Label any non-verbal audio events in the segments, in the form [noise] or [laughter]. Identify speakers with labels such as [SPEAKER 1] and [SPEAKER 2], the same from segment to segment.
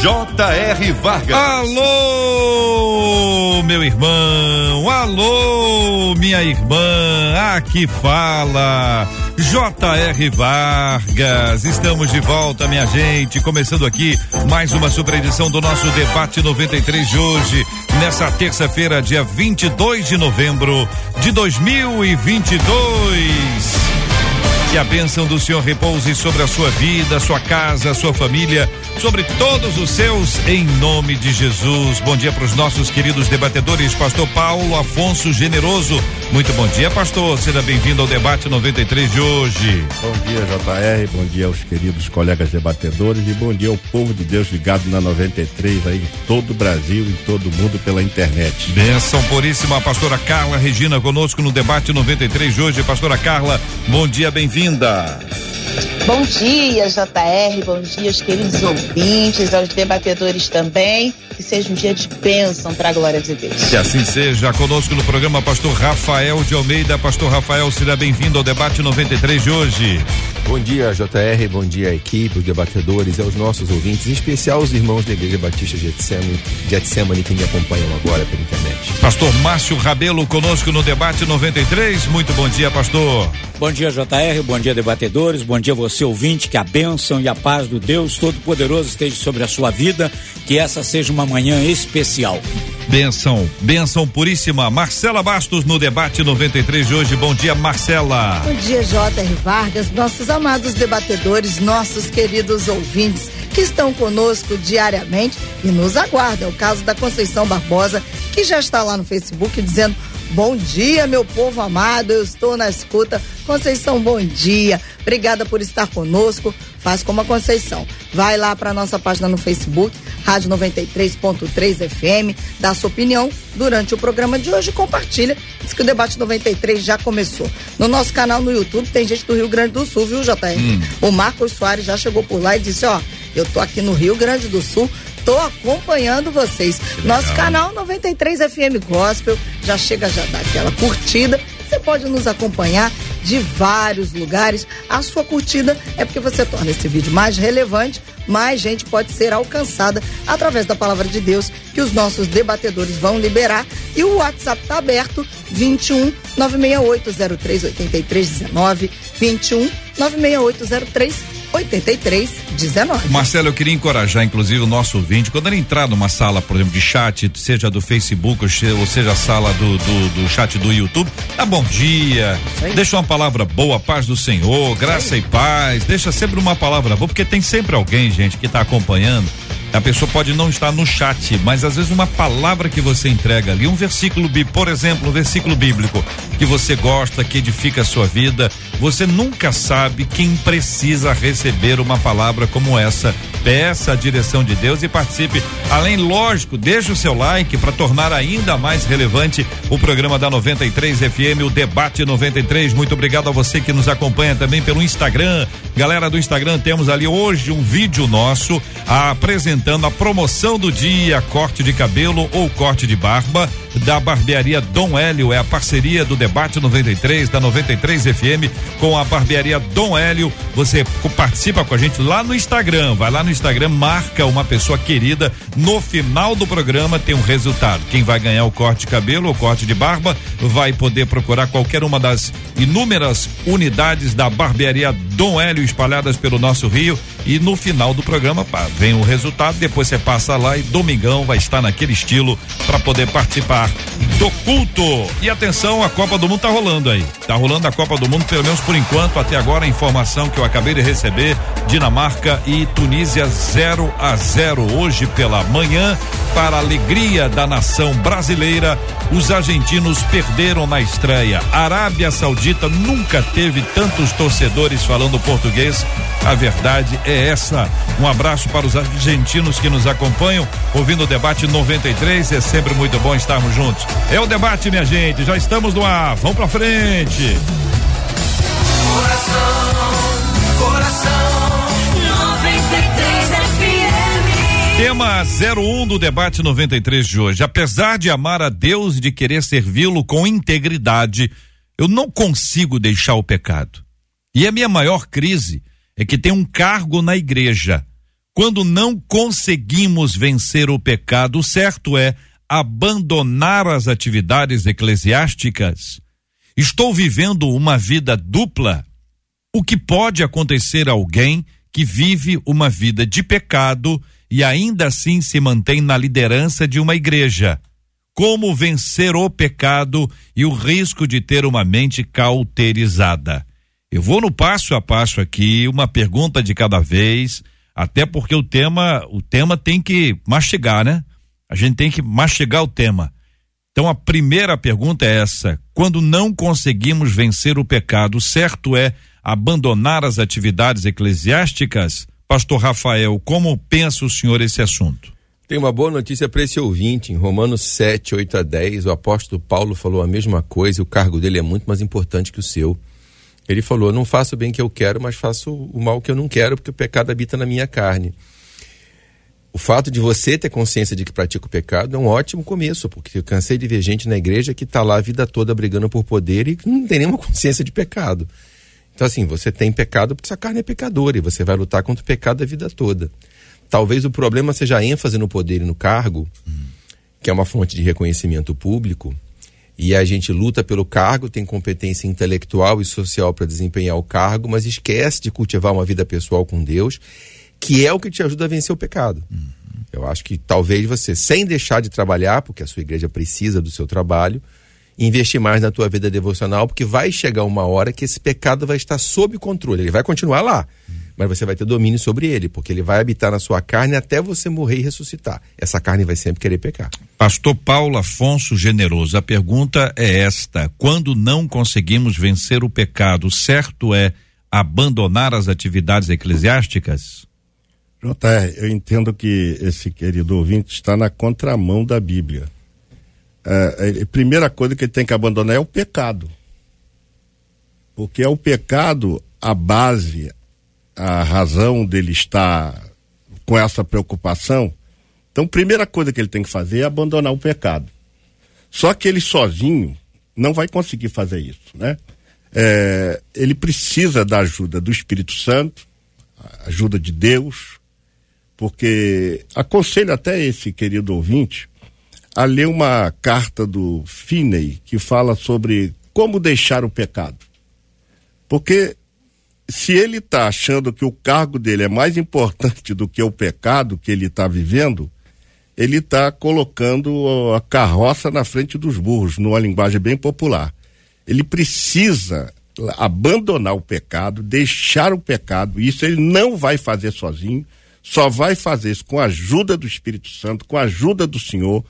[SPEAKER 1] J.R. Vargas.
[SPEAKER 2] Alô, meu irmão, alô, minha irmã, aqui fala J.R. Vargas. Estamos de volta, minha gente, começando aqui mais uma super edição do nosso debate 93 de hoje, nessa terça-feira, dia 22 de novembro de 2022. Que a bênção do Senhor repouse sobre a sua vida, sua casa, sua família, sobre todos os seus, em nome de Jesus. Bom dia para os nossos queridos debatedores, Pastor Paulo Afonso Generoso. Muito bom dia, pastor. Seja bem-vindo ao debate 93 de hoje.
[SPEAKER 3] Bom dia, JR. Bom dia aos queridos colegas debatedores e bom dia ao povo de Deus ligado na 93 aí em todo o Brasil e todo o mundo pela internet.
[SPEAKER 2] Bênção puríssima, pastora Carla Regina conosco no debate 93 de hoje. Pastora Carla, bom dia, bem-vinda bem-vinda.
[SPEAKER 4] Bom dia, JR. Bom dia aos queridos ouvintes, aos debatedores também. Que seja um dia de bênção para a glória de Deus.
[SPEAKER 2] Que assim seja. Conosco no programa, Pastor Rafael de Almeida. Pastor Rafael, seja bem-vindo ao debate 93 de hoje.
[SPEAKER 5] Bom dia, JR. Bom dia, equipe, os debatedores, aos nossos ouvintes, em especial os irmãos da Igreja Batista Getsemane, Getsemane que me acompanham agora pela internet.
[SPEAKER 2] Pastor Márcio Rabelo conosco no debate 93. Muito bom dia, pastor.
[SPEAKER 6] Bom dia, JR. Bom dia, debatedores. Bom dia, você ouvinte. Que a bênção e a paz do Deus Todo-Poderoso esteja sobre a sua vida. Que essa seja uma manhã especial.
[SPEAKER 2] Benção, benção puríssima. Marcela Bastos no debate 93 de hoje. Bom dia, Marcela.
[SPEAKER 7] Bom dia, J.R. Vargas, nossos amados debatedores, nossos queridos ouvintes que estão conosco diariamente e nos aguardam. É o caso da Conceição Barbosa, que já está lá no Facebook dizendo Bom dia, meu povo amado, eu estou na escuta. Conceição, bom dia. Obrigada por estar conosco. Faz como a Conceição. Vai lá para nossa página no Facebook, Rádio 93.3 FM, dá sua opinião durante o programa de hoje. Compartilha. Diz que o debate 93 já começou. No nosso canal no YouTube tem gente do Rio Grande do Sul, viu, JR? Hum. O Marcos Soares já chegou por lá e disse: Ó, eu tô aqui no Rio Grande do Sul Tô acompanhando vocês. Nosso canal 93 FM Gospel já chega já dá aquela curtida. Você pode nos acompanhar de vários lugares. A sua curtida é porque você torna esse vídeo mais relevante, mais gente pode ser alcançada através da palavra de Deus que os nossos debatedores vão liberar. E o WhatsApp está aberto 21 96803 8319 21 96803 8319.
[SPEAKER 2] Marcelo, eu queria encorajar, inclusive, o nosso ouvinte, quando ele entrar numa sala, por exemplo, de chat, seja do Facebook, ou seja a sala do, do, do chat do YouTube, dá bom dia, deixa uma palavra boa, paz do Senhor, graça e paz, deixa sempre uma palavra boa, porque tem sempre alguém, gente, que está acompanhando. A pessoa pode não estar no chat, mas às vezes uma palavra que você entrega ali, um versículo, por exemplo, um versículo bíblico que você gosta, que edifica a sua vida, você nunca sabe quem precisa receber uma palavra como essa. Peça a direção de Deus e participe. Além, lógico, deixe o seu like para tornar ainda mais relevante o programa da 93 FM, o Debate 93. Muito obrigado a você que nos acompanha também pelo Instagram. Galera do Instagram, temos ali hoje um vídeo nosso apresentando a promoção do dia, corte de cabelo ou corte de barba da barbearia Dom Hélio. É a parceria do Debate 93, da 93 FM, com a barbearia Dom Hélio. Você participa com a gente lá no Instagram. Vai lá no Instagram, marca uma pessoa querida. No final do programa tem um resultado. Quem vai ganhar o corte de cabelo ou corte de barba vai poder procurar qualquer uma das inúmeras unidades da barbearia Dom Hélio espalhadas pelo nosso Rio. E no final do programa pá, vem o resultado. Depois você passa lá e domingão vai estar naquele estilo para poder participar do culto. E atenção, a Copa do Mundo tá rolando aí. Tá rolando a Copa do Mundo, pelo menos por enquanto, até agora a informação que eu acabei de receber, Dinamarca e Tunísia 0 a 0 hoje pela manhã. Para a alegria da nação brasileira, os argentinos perderam na estreia. A Arábia Saudita nunca teve tantos torcedores falando português. A verdade é essa. Um abraço para os argentinos que nos acompanham, ouvindo o debate 93. É sempre muito bom estarmos juntos. É o debate, minha gente. Já estamos no ar. Vamos para frente.
[SPEAKER 8] Coração,
[SPEAKER 2] Tema 01 do debate 93 de hoje. Apesar de amar a Deus e de querer servi-lo com integridade, eu não consigo deixar o pecado. E a minha maior crise é que tem um cargo na igreja. Quando não conseguimos vencer o pecado, o certo é abandonar as atividades eclesiásticas Estou vivendo uma vida dupla. O que pode acontecer a alguém que vive uma vida de pecado e ainda assim se mantém na liderança de uma igreja? Como vencer o pecado e o risco de ter uma mente cauterizada? Eu vou no passo a passo aqui, uma pergunta de cada vez, até porque o tema, o tema tem que mastigar, né? A gente tem que mastigar o tema. Então a primeira pergunta é essa: quando não conseguimos vencer o pecado, certo é abandonar as atividades eclesiásticas? Pastor Rafael, como pensa o senhor esse assunto?
[SPEAKER 5] Tem uma boa notícia para esse ouvinte. Em Romanos 7, 8 a 10, o apóstolo Paulo falou a mesma coisa, o cargo dele é muito mais importante que o seu. Ele falou: Não faço o bem que eu quero, mas faço o mal que eu não quero, porque o pecado habita na minha carne o fato de você ter consciência de que pratica o pecado é um ótimo começo, porque eu cansei de ver gente na igreja que está lá a vida toda brigando por poder e não tem nenhuma consciência de pecado. Então, assim, você tem pecado porque sua carne é pecadora e você vai lutar contra o pecado a vida toda. Talvez o problema seja a ênfase no poder e no cargo, que é uma fonte de reconhecimento público, e a gente luta pelo cargo, tem competência intelectual e social para desempenhar o cargo, mas esquece de cultivar uma vida pessoal com Deus que é o que te ajuda a vencer o pecado. Uhum. Eu acho que talvez você, sem deixar de trabalhar, porque a sua igreja precisa do seu trabalho, investir mais na tua vida devocional, porque vai chegar uma hora que esse pecado vai estar sob controle. Ele vai continuar lá, mas você vai ter domínio sobre ele, porque ele vai habitar na sua carne até você morrer e ressuscitar. Essa carne vai sempre querer pecar.
[SPEAKER 2] Pastor Paulo Afonso Generoso, a pergunta é esta: quando não conseguimos vencer o pecado, certo é abandonar as atividades eclesiásticas?
[SPEAKER 3] JR, eu entendo que esse querido ouvinte está na contramão da Bíblia. É, a primeira coisa que ele tem que abandonar é o pecado. Porque é o pecado a base, a razão dele estar com essa preocupação. Então, primeira coisa que ele tem que fazer é abandonar o pecado. Só que ele sozinho não vai conseguir fazer isso, né? É, ele precisa da ajuda do Espírito Santo, ajuda de Deus, porque aconselho até esse querido ouvinte a ler uma carta do Finney que fala sobre como deixar o pecado. Porque se ele está achando que o cargo dele é mais importante do que o pecado que ele está vivendo, ele está colocando a carroça na frente dos burros, numa linguagem bem popular. Ele precisa abandonar o pecado, deixar o pecado, isso ele não vai fazer sozinho só vai fazer isso com a ajuda do Espírito Santo, com a ajuda do Senhor,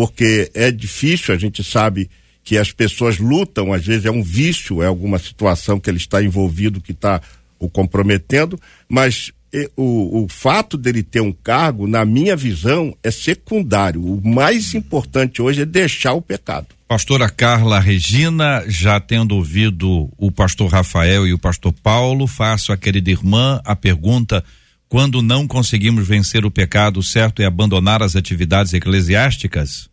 [SPEAKER 3] porque é difícil, a gente sabe que as pessoas lutam, às vezes é um vício, é alguma situação que ele está envolvido que está o comprometendo, mas o, o fato dele ter um cargo, na minha visão, é secundário. O mais importante hoje é deixar o pecado.
[SPEAKER 2] Pastora Carla Regina, já tendo ouvido o pastor Rafael e o pastor Paulo, faço à querida irmã a pergunta quando não conseguimos vencer o pecado, certo é abandonar as atividades eclesiásticas?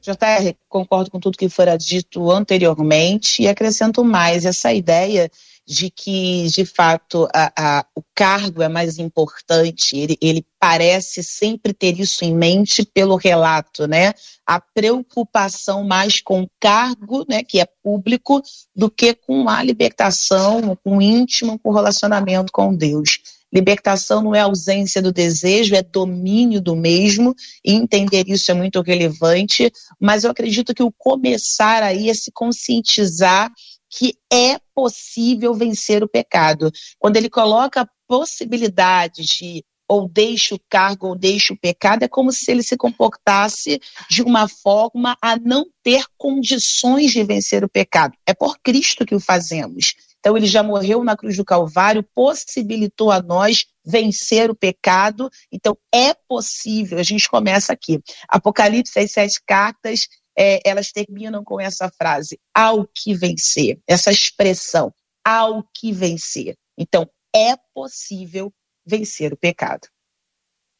[SPEAKER 4] JR, concordo com tudo que fora dito anteriormente e acrescento mais essa ideia de que, de fato, a, a, o cargo é mais importante, ele, ele parece sempre ter isso em mente pelo relato, né? A preocupação mais com o cargo, né, que é público, do que com a libertação, com o íntimo, com o relacionamento com Deus. Libertação não é ausência do desejo, é domínio do mesmo, e entender isso é muito relevante, mas eu acredito que o começar aí é se conscientizar que é possível vencer o pecado. Quando ele coloca a possibilidade de ou deixe o cargo, ou deixe o pecado, é como se ele se comportasse de uma forma a não ter condições de vencer o pecado. É por Cristo que o fazemos. Então, ele já morreu na cruz do Calvário, possibilitou a nós vencer o pecado. Então, é possível. A gente começa aqui. Apocalipse, as sete cartas, é, elas terminam com essa frase: ao que vencer. Essa expressão, ao que vencer. Então, é possível vencer o pecado.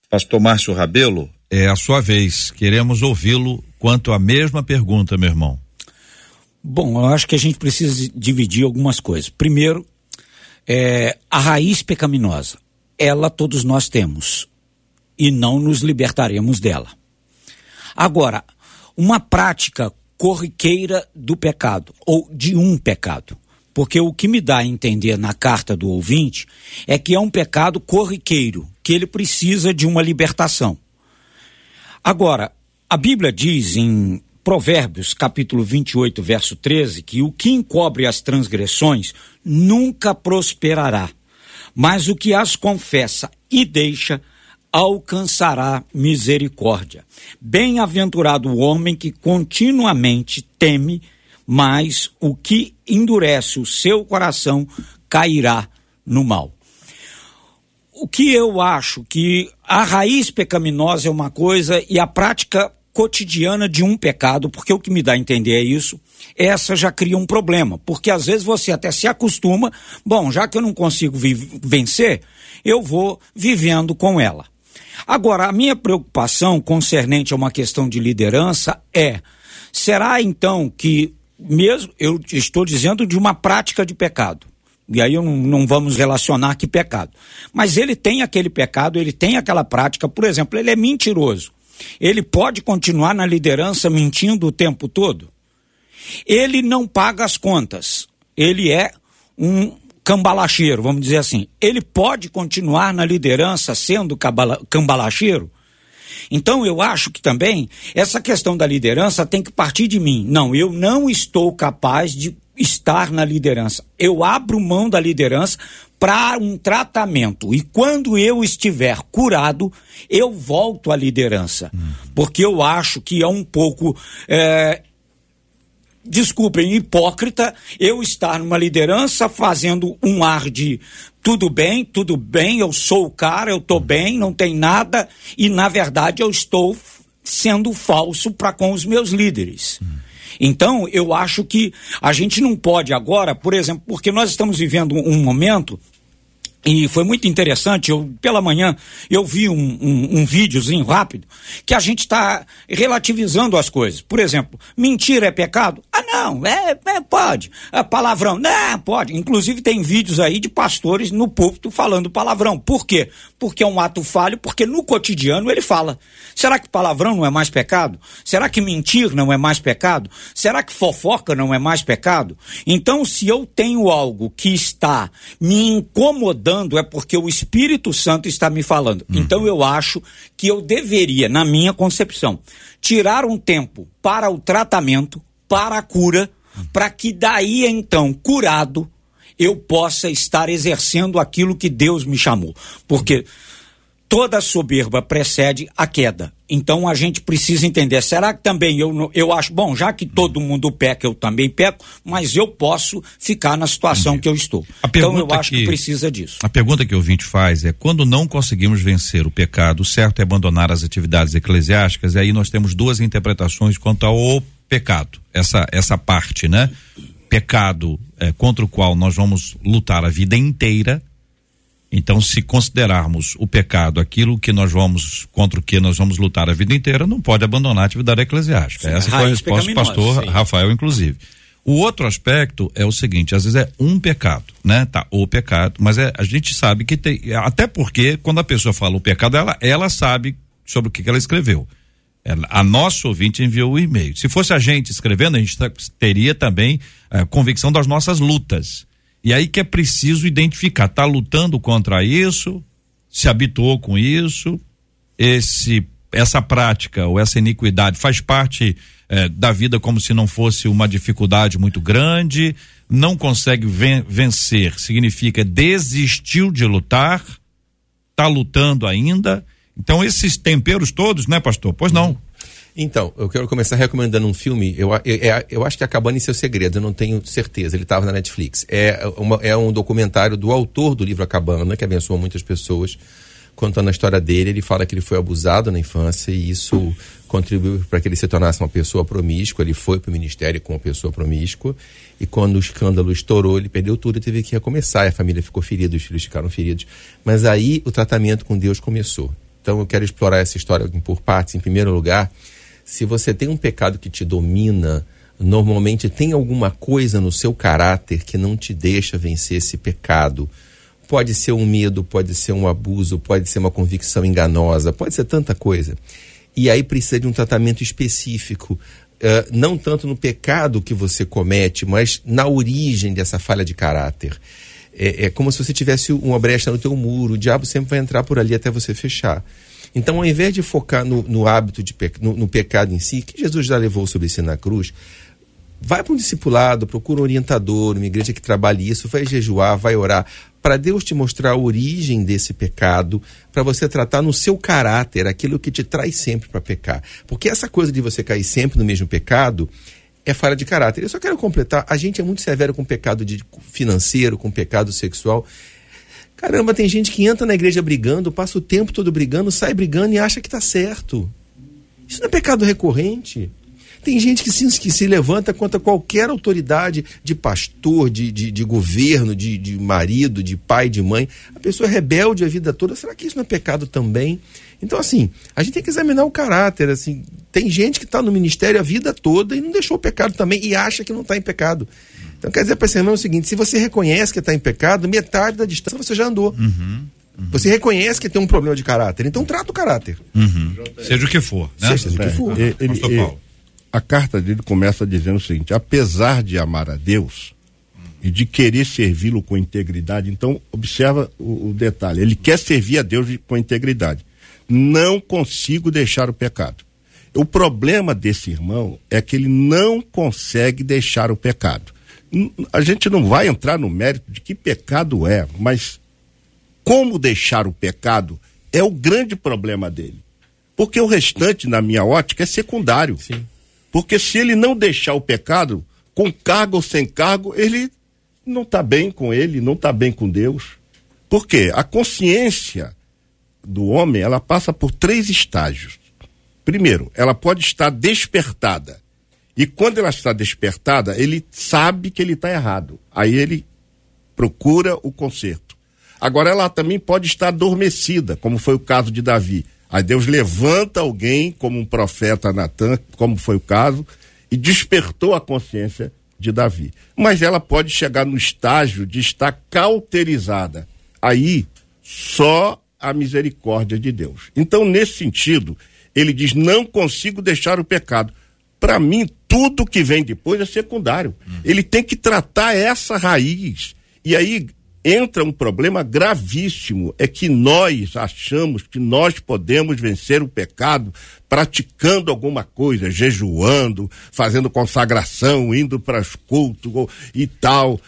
[SPEAKER 2] Pastor Márcio Rabelo, é a sua vez. Queremos ouvi-lo quanto à mesma pergunta, meu irmão.
[SPEAKER 6] Bom, eu acho que a gente precisa dividir algumas coisas. Primeiro, é, a raiz pecaminosa, ela todos nós temos e não nos libertaremos dela. Agora, uma prática corriqueira do pecado ou de um pecado. Porque o que me dá a entender na carta do ouvinte é que é um pecado corriqueiro, que ele precisa de uma libertação. Agora, a Bíblia diz em Provérbios, capítulo 28, verso 13, que o que encobre as transgressões nunca prosperará, mas o que as confessa e deixa alcançará misericórdia. Bem-aventurado o homem que continuamente teme, mas o que endurece o seu coração cairá no mal. O que eu acho que a raiz pecaminosa é uma coisa e a prática cotidiana de um pecado, porque o que me dá a entender é isso, essa já cria um problema, porque às vezes você até se acostuma, bom, já que eu não consigo vencer, eu vou vivendo com ela. Agora, a minha preocupação concernente a uma questão de liderança é: será então que, mesmo, eu estou dizendo de uma prática de pecado, e aí não, não, vamos relacionar que pecado. Mas ele tem aquele pecado, ele tem aquela prática, por exemplo, ele é mentiroso ele pode continuar na liderança mentindo o tempo todo? Ele não paga as contas. Ele é um cambalacheiro, vamos dizer assim. Ele pode continuar na liderança sendo cambalacheiro? Então eu acho que também essa questão da liderança tem que partir de mim. Não, eu não estou capaz de estar na liderança. Eu abro mão da liderança para um tratamento. E quando eu estiver curado, eu volto à liderança. Hum. Porque eu acho que é um pouco. É, desculpem, hipócrita eu estar numa liderança fazendo um ar de tudo bem, tudo bem, eu sou o cara, eu tô hum. bem, não tem nada, e na verdade eu estou sendo falso para com os meus líderes. Hum. Então, eu acho que a gente não pode agora, por exemplo, porque nós estamos vivendo um momento e foi muito interessante, eu, pela manhã eu vi um, um, um videozinho rápido que a gente está relativizando as coisas. Por exemplo, mentira é pecado? Ah, não, é, é pode. É palavrão? Não, pode. Inclusive tem vídeos aí de pastores no púlpito falando palavrão. Por quê? Porque é um ato falho, porque no cotidiano ele fala. Será que palavrão não é mais pecado? Será que mentir não é mais pecado? Será que fofoca não é mais pecado? Então, se eu tenho algo que está me incomodando, é porque o Espírito Santo está me falando. Uhum. Então eu acho que eu deveria, na minha concepção, tirar um tempo para o tratamento, para a cura, uhum. para que daí então, curado, eu possa estar exercendo aquilo que Deus me chamou. Porque uhum toda soberba precede a queda. Então a gente precisa entender. Será que também eu, eu acho, bom, já que todo mundo peca, eu também peco, mas eu posso ficar na situação Entendi. que eu estou. então eu acho que, que, precisa disso.
[SPEAKER 2] A pergunta que o ouvinte faz é: quando não conseguimos vencer o pecado, o certo é abandonar as atividades eclesiásticas, e aí nós temos duas interpretações quanto ao pecado, essa, essa parte, né? Pecado é, contra o qual nós vamos lutar a vida inteira então, se considerarmos o pecado aquilo que nós vamos, contra o que nós vamos lutar a vida inteira, não pode abandonar a atividade eclesiástica. Sim, Essa foi a resposta do pastor sim. Rafael, inclusive. O outro aspecto é o seguinte, às vezes é um pecado, né? Tá, o pecado, mas é, a gente sabe que tem, até porque quando a pessoa fala o pecado, ela, ela sabe sobre o que, que ela escreveu. Ela, a nossa ouvinte enviou o e-mail. Se fosse a gente escrevendo, a gente teria também a eh, convicção das nossas lutas. E aí que é preciso identificar, está lutando contra isso, se habituou com isso, esse essa prática ou essa iniquidade faz parte eh, da vida como se não fosse uma dificuldade muito grande, não consegue ven vencer, significa desistiu de lutar, está lutando ainda. Então, esses temperos todos, né, pastor? Pois não.
[SPEAKER 5] Então, eu quero começar recomendando um filme. Eu, eu, eu, eu acho que é Acabando em Seus Segredos, eu não tenho certeza. Ele estava na Netflix. É, uma, é um documentário do autor do livro Acabana, que abençoou muitas pessoas, contando a história dele. Ele fala que ele foi abusado na infância e isso contribuiu para que ele se tornasse uma pessoa promíscua. Ele foi para o ministério com uma pessoa promíscua. E quando o escândalo estourou, ele perdeu tudo e teve que recomeçar. A família ficou ferida, os filhos ficaram feridos. Mas aí o tratamento com Deus começou. Então eu quero explorar essa história por partes. Em primeiro lugar, se você tem um pecado que te domina, normalmente tem alguma coisa no seu caráter que não te deixa vencer esse pecado. Pode ser um medo, pode ser um abuso, pode ser uma convicção enganosa, pode ser tanta coisa. E aí precisa de um tratamento específico, uh, não tanto no pecado que você comete, mas na origem dessa falha de caráter. É, é como se você tivesse uma brecha no teu muro, o diabo sempre vai entrar por ali até você fechar. Então, ao invés de focar no, no hábito, de pe no, no, pecado em si, que Jesus já levou sobre si na cruz, vai para um discipulado, procura um orientador, uma igreja que trabalhe isso, vai jejuar, vai orar, para Deus te mostrar a origem desse pecado, para você tratar no seu caráter aquilo que te traz sempre para pecar. Porque essa coisa de você cair sempre no mesmo pecado é falha de caráter. Eu só quero completar, a gente é muito severo com pecado de financeiro, com pecado sexual. Caramba, tem gente que entra na igreja brigando, passa o tempo todo brigando, sai brigando e acha que está certo. Isso não é pecado recorrente. Tem gente que se, que se levanta contra qualquer autoridade de pastor, de, de, de governo, de, de marido, de pai, de mãe. A pessoa é rebelde a vida toda. Será que isso não é pecado também? Então, assim, a gente tem que examinar o caráter. Assim, tem gente que está no ministério a vida toda e não deixou o pecado também e acha que não está em pecado. Então, quer dizer para esse irmão o seguinte: se você reconhece que está em pecado, metade da distância você já andou.
[SPEAKER 2] Uhum. Uhum.
[SPEAKER 5] Você reconhece que tem um problema de caráter, então trata o caráter.
[SPEAKER 2] Uhum. Seja o que for. Né?
[SPEAKER 5] Seja o que for.
[SPEAKER 3] É, ele, ele, a carta dele começa dizendo o seguinte: apesar de amar a Deus e de querer servi-lo com integridade, então observa o, o, detalhe: ele quer servir a Deus com integridade. Não consigo deixar o pecado. O problema desse irmão é que ele não consegue deixar o pecado a gente não vai entrar no mérito de que pecado é, mas como deixar o pecado é o grande problema dele. Porque o restante, na minha ótica, é secundário.
[SPEAKER 5] Sim.
[SPEAKER 3] Porque se ele não deixar o pecado, com cargo ou sem cargo, ele não está bem com ele, não está bem com Deus. Por quê? A consciência do homem, ela passa por três estágios. Primeiro, ela pode estar despertada e quando ela está despertada, ele sabe que ele está errado. Aí ele procura o conserto. Agora ela também pode estar adormecida, como foi o caso de Davi. Aí Deus levanta alguém, como um profeta Natan, como foi o caso, e despertou a consciência de Davi. Mas ela pode chegar no estágio de estar cauterizada. Aí só a misericórdia de Deus. Então, nesse sentido, ele diz: não consigo deixar o pecado. Para mim, tudo que vem depois é secundário. Uhum. Ele tem que tratar essa raiz. E aí entra um problema gravíssimo: é que nós achamos que nós podemos vencer o pecado praticando alguma coisa, jejuando, fazendo consagração, indo para os cultos e tal.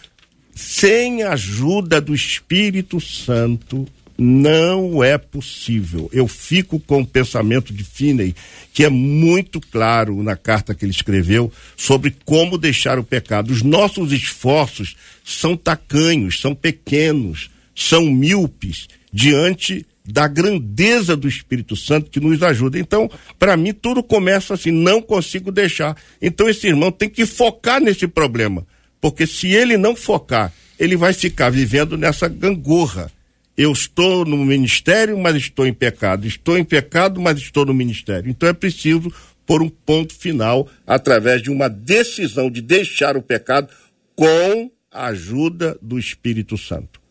[SPEAKER 3] Sem a ajuda do Espírito Santo, não é possível. Eu fico com o pensamento de Finney, que é muito claro na carta que ele escreveu sobre como deixar o pecado. Os nossos esforços são tacanhos, são pequenos, são míopes diante da grandeza do Espírito Santo que nos ajuda. Então, para mim, tudo começa assim, não consigo deixar. Então, esse irmão tem que focar nesse problema, porque se ele não focar, ele vai ficar vivendo nessa gangorra eu estou no ministério, mas estou em pecado. Estou em pecado, mas estou no ministério. Então é preciso pôr um ponto final através de uma decisão de deixar o pecado com a ajuda do Espírito Santo.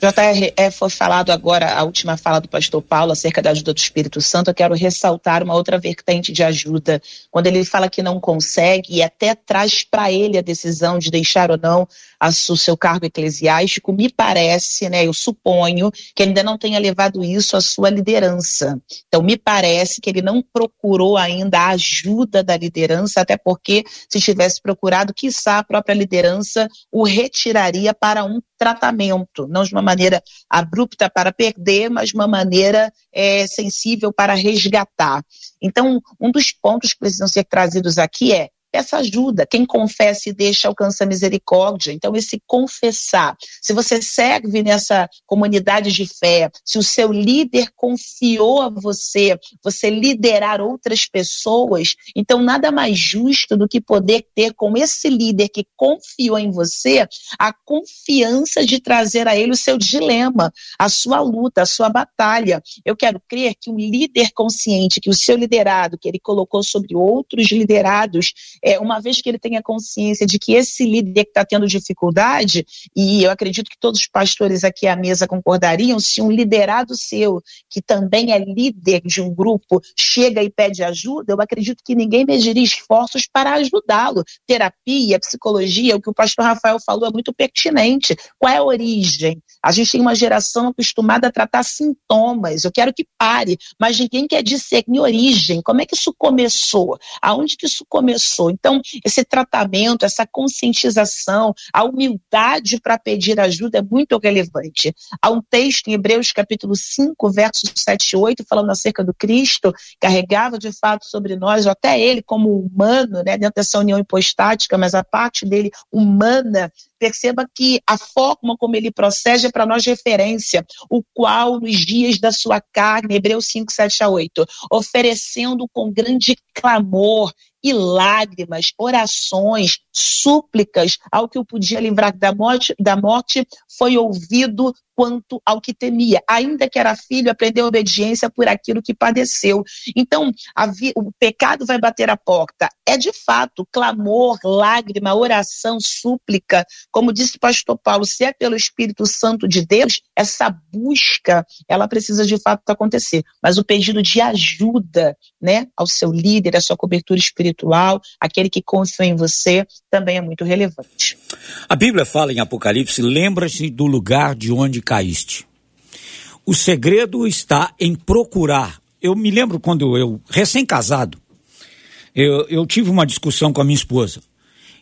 [SPEAKER 4] JR, é, foi falado agora a última fala do pastor Paulo acerca da ajuda do Espírito Santo. Eu quero ressaltar uma outra vertente de ajuda. Quando ele fala que não consegue e até traz para ele a decisão de deixar ou não a, o seu cargo eclesiástico, me parece, né, eu suponho que ainda não tenha levado isso à sua liderança. Então, me parece que ele não procurou ainda a ajuda da liderança, até porque se tivesse procurado, quiçá a própria liderança o retiraria para um tratamento, não de uma maneira abrupta para perder, mas uma maneira é, sensível para resgatar. Então, um dos pontos que precisam ser trazidos aqui é peça ajuda. Quem confessa e deixa alcança misericórdia. Então, esse confessar. Se você serve nessa comunidade de fé, se o seu líder confiou a você, você liderar outras pessoas, então nada mais justo do que poder ter com esse líder que confiou em você a confiança de trazer a ele o seu dilema, a sua luta, a sua batalha. Eu quero crer que um líder consciente, que o seu liderado, que ele colocou sobre outros liderados, é, uma vez que ele tenha consciência de que esse líder que está tendo dificuldade, e eu acredito que todos os pastores aqui à mesa concordariam, se um liderado seu, que também é líder de um grupo, chega e pede ajuda, eu acredito que ninguém mediria esforços para ajudá-lo. Terapia, psicologia, o que o pastor Rafael falou é muito pertinente. Qual é a origem? A gente tem uma geração acostumada a tratar sintomas. Eu quero que pare, mas ninguém quer discernir origem. Como é que isso começou? Aonde que isso começou? Então, esse tratamento, essa conscientização, a humildade para pedir ajuda é muito relevante. Há um texto em Hebreus capítulo 5, versos 7 e 8, falando acerca do Cristo, carregava de fato sobre nós, até ele como humano, né, dentro dessa união hipostática, mas a parte dele humana, perceba que a forma como ele procede é para nós referência, o qual nos dias da sua carne, Hebreus 5, 7 a 8, oferecendo com grande clamor e lágrimas, orações, súplicas ao que o podia livrar da morte, da morte foi ouvido quanto ao que temia. Ainda que era filho, aprendeu obediência por aquilo que padeceu. Então, o pecado vai bater a porta. É de fato clamor, lágrima, oração, súplica. Como disse o pastor Paulo, se é pelo Espírito Santo de Deus, essa busca, ela precisa de fato acontecer. Mas o pedido de ajuda, né, ao seu líder, à sua cobertura espiritual, aquele que confiou em você, também é muito relevante.
[SPEAKER 6] A Bíblia fala em Apocalipse: lembra-se do lugar de onde caíste. O segredo está em procurar. Eu me lembro quando eu, recém-casado, eu, eu tive uma discussão com a minha esposa.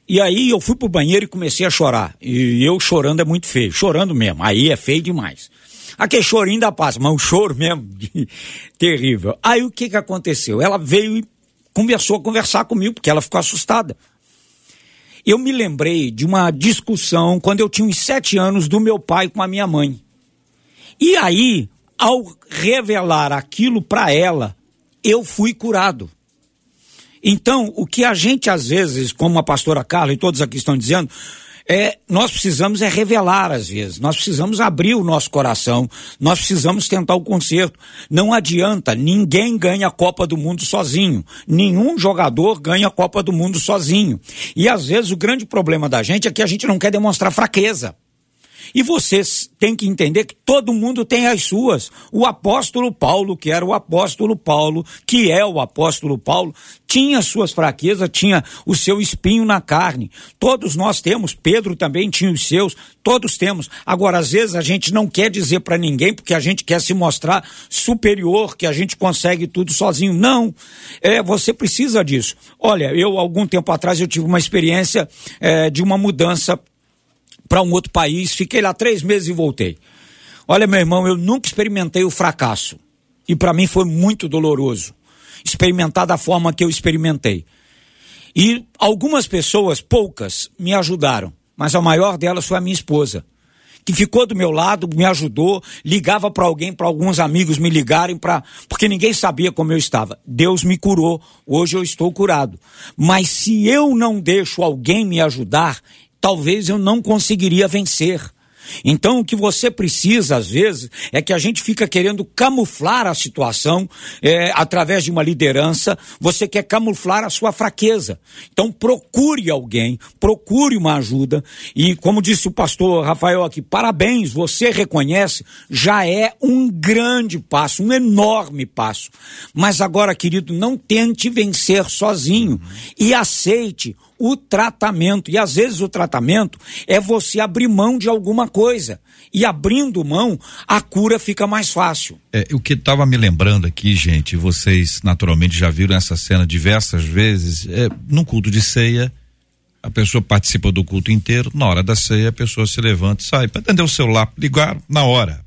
[SPEAKER 6] E aí eu fui pro banheiro e comecei a chorar. E eu chorando é muito feio, chorando mesmo. Aí é feio demais. Aquele chorinho da paz, mas um choro mesmo [laughs] terrível. Aí o que que aconteceu? Ela veio e começou a conversar comigo, porque ela ficou assustada. Eu me lembrei de uma discussão quando eu tinha uns sete anos do meu pai com a minha mãe. E aí, ao revelar aquilo para ela, eu fui curado. Então, o que a gente às vezes, como a pastora Carla e todos aqui estão dizendo, é, nós precisamos é revelar às vezes, nós precisamos abrir o nosso coração, nós precisamos tentar o conserto. Não adianta, ninguém ganha a Copa do Mundo sozinho, nenhum jogador ganha a Copa do Mundo sozinho. E às vezes o grande problema da gente é que a gente não quer demonstrar fraqueza. E vocês têm que entender que todo mundo tem as suas. O apóstolo Paulo, que era o apóstolo Paulo, que é o apóstolo Paulo, tinha suas fraquezas, tinha o seu espinho na carne. Todos nós temos, Pedro também tinha os seus, todos temos. Agora, às vezes a gente não quer dizer para ninguém porque a gente quer se mostrar superior, que a gente consegue tudo sozinho. Não, é, você precisa disso. Olha, eu algum tempo atrás eu tive uma experiência é, de uma mudança para um outro país, fiquei lá três meses e voltei. Olha, meu irmão, eu nunca experimentei o fracasso. E para mim foi muito doloroso experimentar da forma que eu experimentei. E algumas pessoas, poucas, me ajudaram, mas a maior delas foi a minha esposa, que ficou do meu lado, me ajudou, ligava para alguém, para alguns amigos me ligarem para, porque ninguém sabia como eu estava. Deus me curou, hoje eu estou curado. Mas se eu não deixo alguém me ajudar, talvez eu não conseguiria vencer. Então, o que você precisa, às vezes, é que a gente fica querendo camuflar a situação é, através de uma liderança, você quer camuflar a sua fraqueza. Então, procure alguém, procure uma ajuda, e como disse o pastor Rafael aqui, parabéns, você reconhece, já é um grande passo, um enorme passo. Mas agora, querido, não tente vencer sozinho e aceite o tratamento. E às vezes o tratamento é você abrir mão de alguma coisa. E abrindo mão, a cura fica mais fácil.
[SPEAKER 2] É, o que estava me lembrando aqui, gente, vocês naturalmente já viram essa cena diversas vezes, é, num culto de ceia, a pessoa participa do culto inteiro, na hora da ceia a pessoa se levanta e sai para atender o celular, ligar na hora.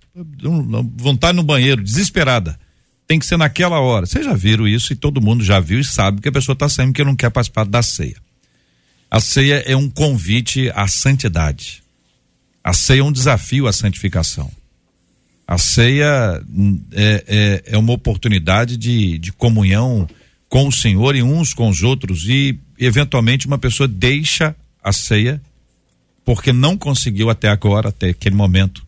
[SPEAKER 2] Vontade no banheiro, desesperada. Tem que ser naquela hora. Vocês já viram isso e todo mundo já viu e sabe que a pessoa está saindo porque não quer participar da ceia. A ceia é um convite à santidade. A ceia é um desafio à santificação. A ceia hum, é, é, é uma oportunidade de, de comunhão com o Senhor e uns com os outros e eventualmente uma pessoa deixa a ceia porque não conseguiu até agora, até aquele momento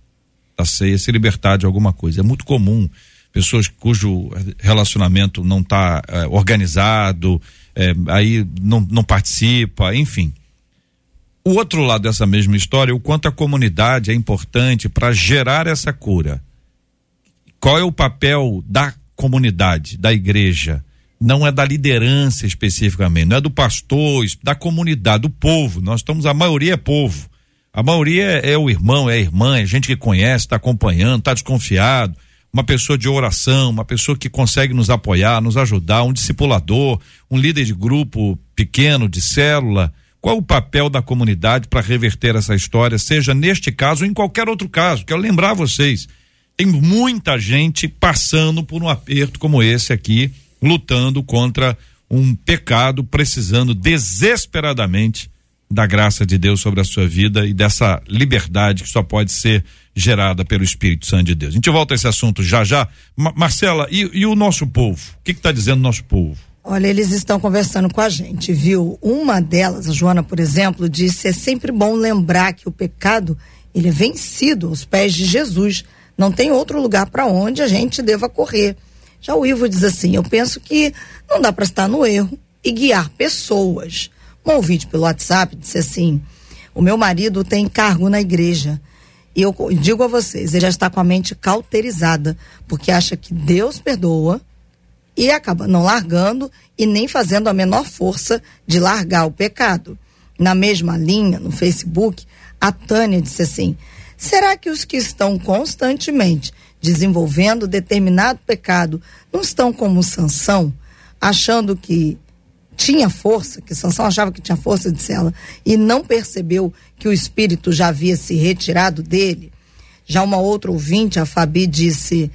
[SPEAKER 2] da ceia, se libertar de alguma coisa. É muito comum pessoas cujo relacionamento não está é, organizado, é, aí não, não participa, enfim. O outro lado dessa mesma história, o quanto a comunidade é importante para gerar essa cura. Qual é o papel da comunidade, da igreja? Não é da liderança especificamente, não é do pastor, da comunidade, do povo. Nós estamos, a maioria é povo. A maioria é, é o irmão, é a irmã, é gente que conhece, está acompanhando, está desconfiado. Uma pessoa de oração, uma pessoa que consegue nos apoiar, nos ajudar, um discipulador, um líder de grupo pequeno, de célula. Qual o papel da comunidade para reverter essa história, seja neste caso ou em qualquer outro caso? Quero lembrar vocês, tem muita gente passando por um aperto como esse aqui, lutando contra um pecado, precisando desesperadamente da graça de Deus sobre a sua vida e dessa liberdade que só pode ser gerada pelo Espírito Santo de Deus. A gente volta a esse assunto já já. Ma Marcela, e, e, o nosso povo? O que está dizendo o nosso povo?
[SPEAKER 7] Olha, eles estão conversando com a gente, viu? Uma delas, a Joana, por exemplo, disse: é sempre bom lembrar que o pecado ele é vencido aos pés de Jesus. Não tem outro lugar para onde a gente deva correr. Já o Ivo diz assim: eu penso que não dá para estar no erro e guiar pessoas. Um ouvinte pelo WhatsApp disse assim: o meu marido tem cargo na igreja. E eu digo a vocês, ele já está com a mente cauterizada, porque acha que Deus perdoa e acaba não largando e nem fazendo a menor força de largar o pecado. Na mesma linha, no Facebook, a Tânia disse assim: será que os que estão constantemente desenvolvendo determinado pecado não estão como Sansão, achando que tinha força, que Sansão achava que tinha força, disse ela, e não percebeu que o espírito já havia se retirado dele. Já uma outra ouvinte, a Fabi, disse: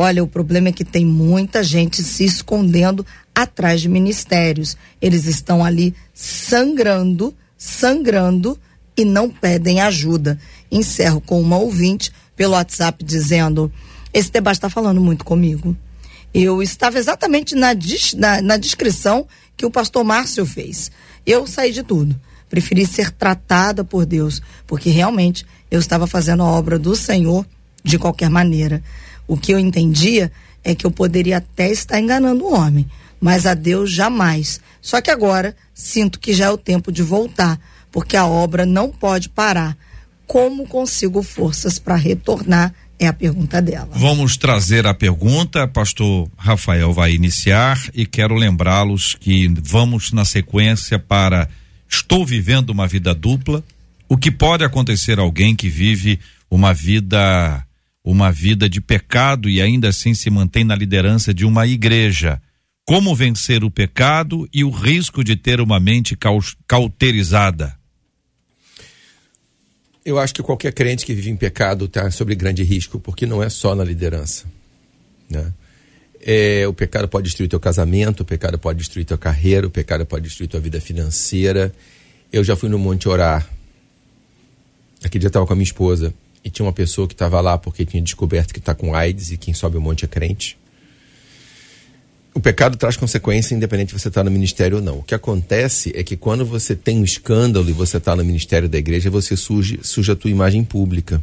[SPEAKER 7] Olha, o problema é que tem muita gente se escondendo atrás de ministérios. Eles estão ali sangrando, sangrando e não pedem ajuda. Encerro com uma ouvinte pelo WhatsApp dizendo: Esse debate está falando muito comigo. Eu estava exatamente na, na, na descrição que o pastor Márcio fez. Eu saí de tudo. Preferi ser tratada por Deus, porque realmente eu estava fazendo a obra do Senhor de qualquer maneira. O que eu entendia é que eu poderia até estar enganando o homem, mas a Deus jamais. Só que agora sinto que já é o tempo de voltar, porque a obra não pode parar. Como consigo forças para retornar é a pergunta dela.
[SPEAKER 2] Vamos trazer a pergunta, pastor Rafael vai iniciar e quero lembrá-los que vamos na sequência para estou vivendo uma vida dupla. O que pode acontecer a alguém que vive uma vida uma vida de pecado e ainda assim se mantém na liderança de uma igreja? Como vencer o pecado e o risco de ter uma mente cauterizada?
[SPEAKER 5] Eu acho que qualquer crente que vive em pecado está sob grande risco, porque não é só na liderança. Né? É, o pecado pode destruir teu casamento, o pecado pode destruir tua carreira, o pecado pode destruir tua vida financeira. Eu já fui no monte orar. Aquele dia estava com a minha esposa e tinha uma pessoa que estava lá porque tinha descoberto que está com AIDS e quem sobe o monte é crente. O pecado traz consequência independente de você estar tá no ministério ou não. O que acontece é que quando você tem um escândalo e você está no ministério da igreja, você surge, suja a tua imagem pública.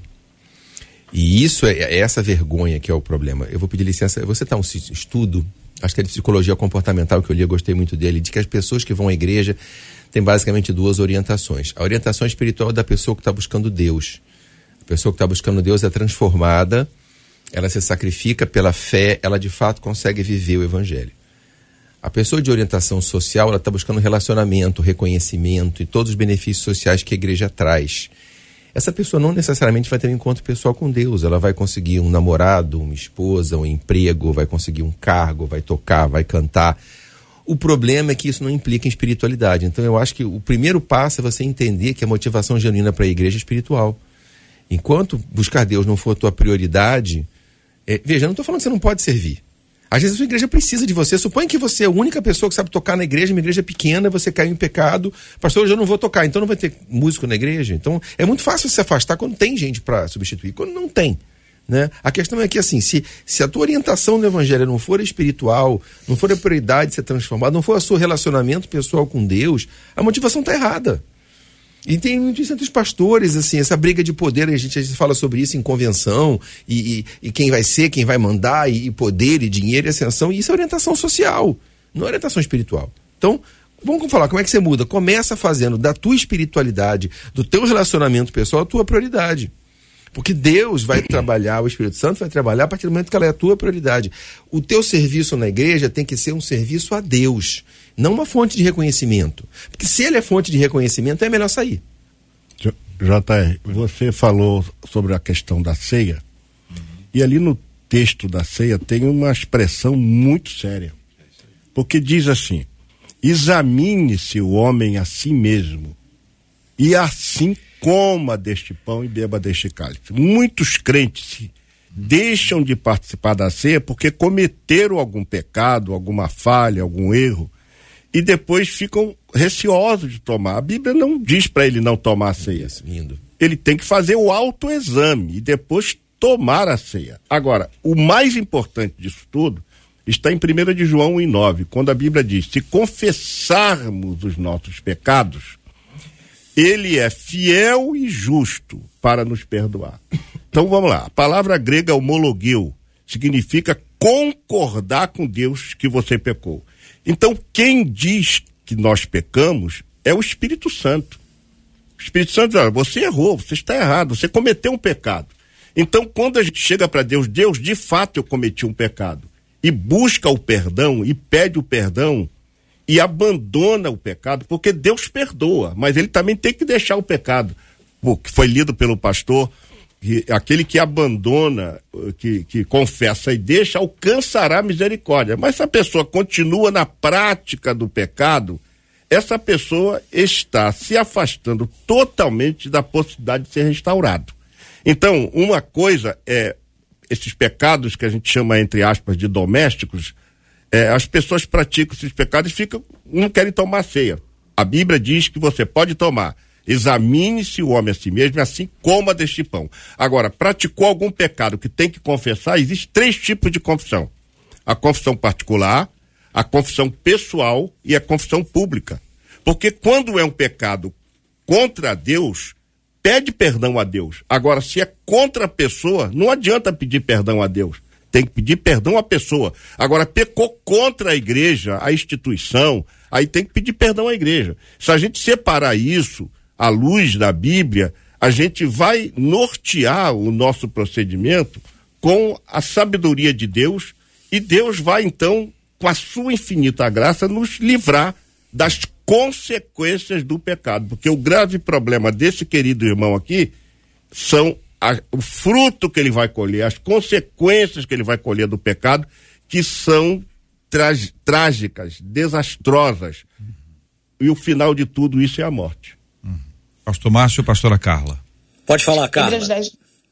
[SPEAKER 5] E isso é, é, essa vergonha que é o problema. Eu vou pedir licença. Você está um estudo, acho que é de psicologia comportamental que eu li, eu gostei muito dele, de que as pessoas que vão à igreja têm basicamente duas orientações. A orientação espiritual é da pessoa que está buscando Deus. A pessoa que está buscando Deus é transformada ela se sacrifica pela fé, ela de fato consegue viver o evangelho. A pessoa de orientação social, ela está buscando relacionamento, reconhecimento e todos os benefícios sociais que a igreja traz. Essa pessoa não necessariamente vai ter um encontro pessoal com Deus. Ela vai conseguir um namorado, uma esposa, um emprego, vai conseguir um cargo, vai tocar, vai cantar. O problema é que isso não implica em espiritualidade. Então eu acho que o primeiro passo é você entender que a motivação genuína para a igreja é espiritual. Enquanto buscar Deus não for a tua prioridade, é, veja, não estou falando que você não pode servir. Às vezes a sua igreja precisa de você. Suponha que você é a única pessoa que sabe tocar na igreja, uma igreja pequena, você caiu em pecado. Pastor, hoje eu não vou tocar, então não vai ter músico na igreja. Então é muito fácil se afastar quando tem gente para substituir. Quando não tem. Né? A questão é que, assim, se, se a tua orientação no evangelho não for espiritual, não for a prioridade de ser transformado, não for o seu relacionamento pessoal com Deus, a motivação está errada. E tem muito isso entre os pastores, assim, essa briga de poder, a gente, a gente fala sobre isso em convenção, e, e, e quem vai ser, quem vai mandar, e, e, poder, e dinheiro, e ascensão, e isso é orientação social, não é orientação espiritual. Então, vamos falar, como é que você muda? Começa fazendo da tua espiritualidade, do teu relacionamento pessoal, a tua prioridade. Porque Deus vai trabalhar, o Espírito Santo vai trabalhar a partir do momento que ela é a tua prioridade. O teu serviço na igreja tem que ser um serviço a Deus não uma fonte de reconhecimento. Porque se ele é fonte de reconhecimento, é melhor sair.
[SPEAKER 3] JR, você falou sobre a questão da ceia, e ali no texto da ceia tem uma expressão muito séria. Porque diz assim: examine-se o homem a si mesmo, e assim coma deste pão e beba deste cálice. Muitos crentes deixam de participar da ceia porque cometeram algum pecado, alguma falha, algum erro, e depois ficam receosos de tomar. A Bíblia não diz para ele não tomar a ceia.
[SPEAKER 5] Lindo.
[SPEAKER 3] Ele tem que fazer o autoexame e depois tomar a ceia. Agora, o mais importante disso tudo está em 1 de João 1,9, quando a Bíblia diz: se confessarmos os nossos pecados, ele é fiel e justo para nos perdoar. Então vamos lá. A palavra grega homologueu significa concordar com Deus que você pecou. Então, quem diz que nós pecamos é o Espírito Santo. O Espírito Santo diz: olha, você errou, você está errado, você cometeu um pecado. Então, quando a gente chega para Deus, Deus, de fato eu cometi um pecado, e busca o perdão, e pede o perdão, e abandona o pecado, porque Deus perdoa, mas ele também tem que deixar o pecado. O que foi lido pelo pastor que aquele que abandona, que, que confessa e deixa, alcançará misericórdia. Mas se a pessoa continua na prática do pecado, essa pessoa está se afastando totalmente da possibilidade de ser restaurado. Então, uma coisa é esses pecados que a gente chama, entre aspas, de domésticos, é, as pessoas praticam esses pecados e ficam, não querem tomar ceia. A Bíblia diz que você pode tomar, Examine-se o homem a si mesmo assim coma deste pão. Agora, praticou algum pecado que tem que confessar, existem três tipos de confissão: a confissão particular, a confissão pessoal e a confissão pública. Porque quando é um pecado contra Deus, pede perdão a Deus. Agora, se é contra a pessoa, não adianta pedir perdão a Deus. Tem que pedir perdão à pessoa. Agora, pecou contra a igreja, a instituição, aí tem que pedir perdão à igreja. Se a gente separar isso, à luz da Bíblia, a gente vai nortear o nosso procedimento com a sabedoria de Deus e Deus vai então, com a sua infinita graça, nos livrar das consequências do pecado. Porque o grave problema desse querido irmão aqui são a, o fruto que ele vai colher, as consequências que ele vai colher do pecado, que são trágicas, desastrosas. E o final de tudo isso é a morte.
[SPEAKER 2] Pastor Márcio e pastora Carla.
[SPEAKER 6] Pode falar, Carla.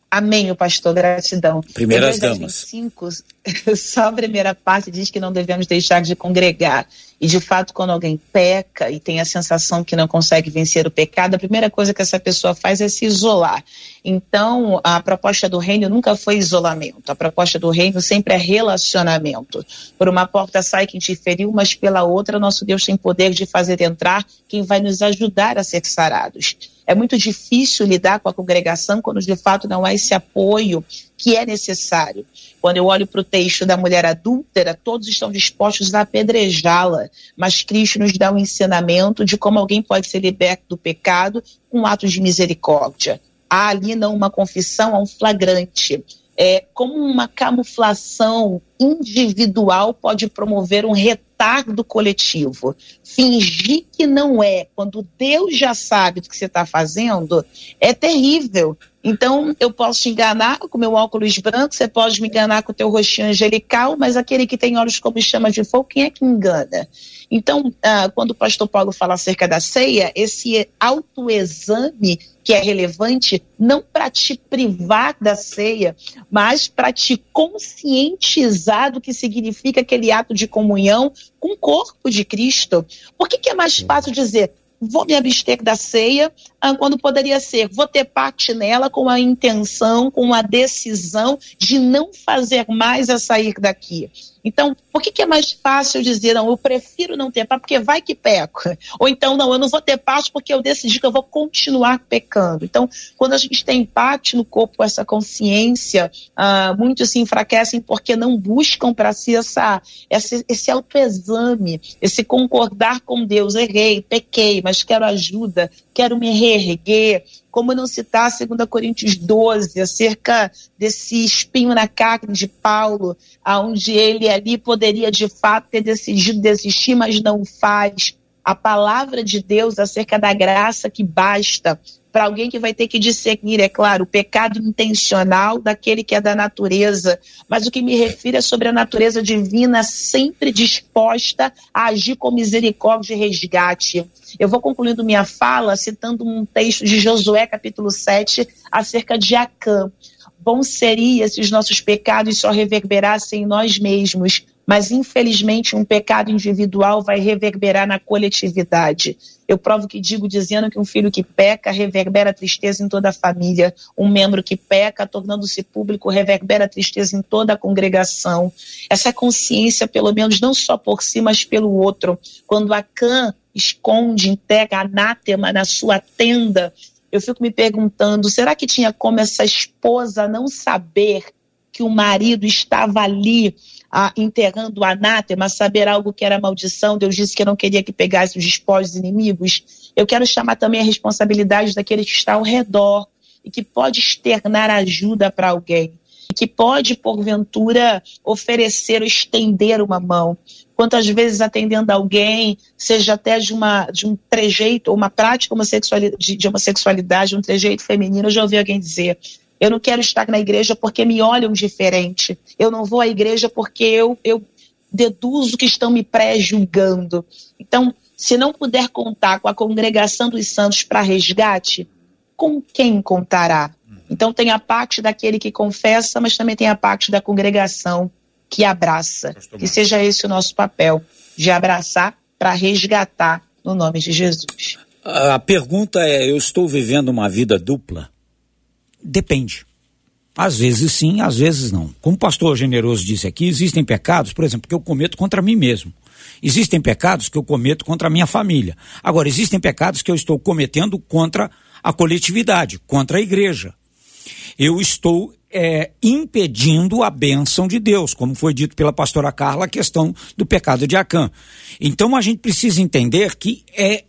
[SPEAKER 4] Amém, o pastor, gratidão.
[SPEAKER 6] Primeiras damas.
[SPEAKER 4] 25, [laughs] só a primeira parte diz que não devemos deixar de congregar. E de fato, quando alguém peca e tem a sensação que não consegue vencer o pecado, a primeira coisa que essa pessoa faz é se isolar. Então, a proposta do reino nunca foi isolamento. A proposta do reino sempre é relacionamento. Por uma porta sai quem te feriu, mas pela outra, nosso Deus tem poder de fazer entrar quem vai nos ajudar a ser sarados. É muito difícil lidar com a congregação quando de fato não há esse apoio que é necessário. Quando eu olho para o texto da mulher adúltera, todos estão dispostos a apedrejá-la, mas Cristo nos dá um ensinamento de como alguém pode ser liberto do pecado com atos de misericórdia. Há ali não uma confissão, há um flagrante. É como uma camuflação individual pode promover um retardo coletivo. Fingir que não é, quando Deus já sabe do que você está fazendo, é terrível. Então, eu posso te enganar com meu óculos branco, você pode me enganar com o teu rostinho angelical, mas aquele que tem olhos como chama de fogo, quem é que engana? Então, ah, quando o pastor Paulo fala acerca da ceia, esse autoexame que é relevante não para te privar da ceia, mas para te conscientizar do que significa aquele ato de comunhão com o corpo de Cristo. Por que, que é mais fácil dizer, vou me abster da ceia, ah, quando poderia ser, vou ter parte nela com a intenção, com a decisão de não fazer mais a sair daqui. Então, por que, que é mais fácil dizer, não, eu prefiro não ter paz porque vai que peco? Ou então, não, eu não vou ter paz porque eu decidi que eu vou continuar pecando. Então, quando a gente tem empate no corpo, essa consciência, ah, muitos se enfraquecem porque não buscam para si essa, essa, esse autoexame, esse concordar com Deus. Errei, pequei, mas quero ajuda, quero me reerguer, como não citar 2 Coríntios 12, acerca desse espinho na carne de Paulo, aonde ele ali poderia de fato ter decidido desistir, mas não faz. A palavra de Deus acerca da graça que basta para alguém que vai ter que discernir, é claro, o pecado intencional daquele que é da natureza, mas o que me refiro é sobre a natureza divina sempre disposta a agir com misericórdia e resgate. Eu vou concluindo minha fala citando um texto de Josué, capítulo 7, acerca de Acã. Bom seria se os nossos pecados só reverberassem em nós mesmos, mas infelizmente um pecado individual vai reverberar na coletividade. Eu provo que digo dizendo que um filho que peca reverbera tristeza em toda a família, um membro que peca, tornando-se público, reverbera tristeza em toda a congregação. Essa consciência, pelo menos, não só por si, mas pelo outro. Quando Acã esconde, integra anátema na sua tenda, eu fico me perguntando: será que tinha como essa esposa não saber que o marido estava ali ah, enterrando o anátema, saber algo que era maldição. Deus disse que não queria que pegasse os despojos inimigos. Eu quero chamar também a responsabilidade daquele que está ao redor e que pode externar ajuda para alguém. Que pode, porventura, oferecer ou estender uma mão. Quantas vezes atendendo alguém, seja até de, uma, de um trejeito, ou uma prática de, de homossexualidade, um trejeito feminino, eu já ouvi alguém dizer: eu não quero estar na igreja porque me olham diferente. Eu não vou à igreja porque eu, eu deduzo que estão me pré-julgando. Então, se não puder contar com a congregação dos santos para resgate, com quem contará? Então, tem a parte daquele que confessa, mas também tem a parte da congregação que abraça. Que seja esse o nosso papel, de abraçar para resgatar no nome de Jesus.
[SPEAKER 6] A pergunta é: eu estou vivendo uma vida dupla? Depende. Às vezes sim, às vezes não. Como o pastor generoso disse aqui, existem pecados, por exemplo, que eu cometo contra mim mesmo. Existem pecados que eu cometo contra a minha família. Agora, existem pecados que eu estou cometendo contra a coletividade, contra a igreja. Eu estou é, impedindo a bênção de Deus, como foi dito pela pastora Carla, a questão do pecado de Acã. Então a gente precisa entender que é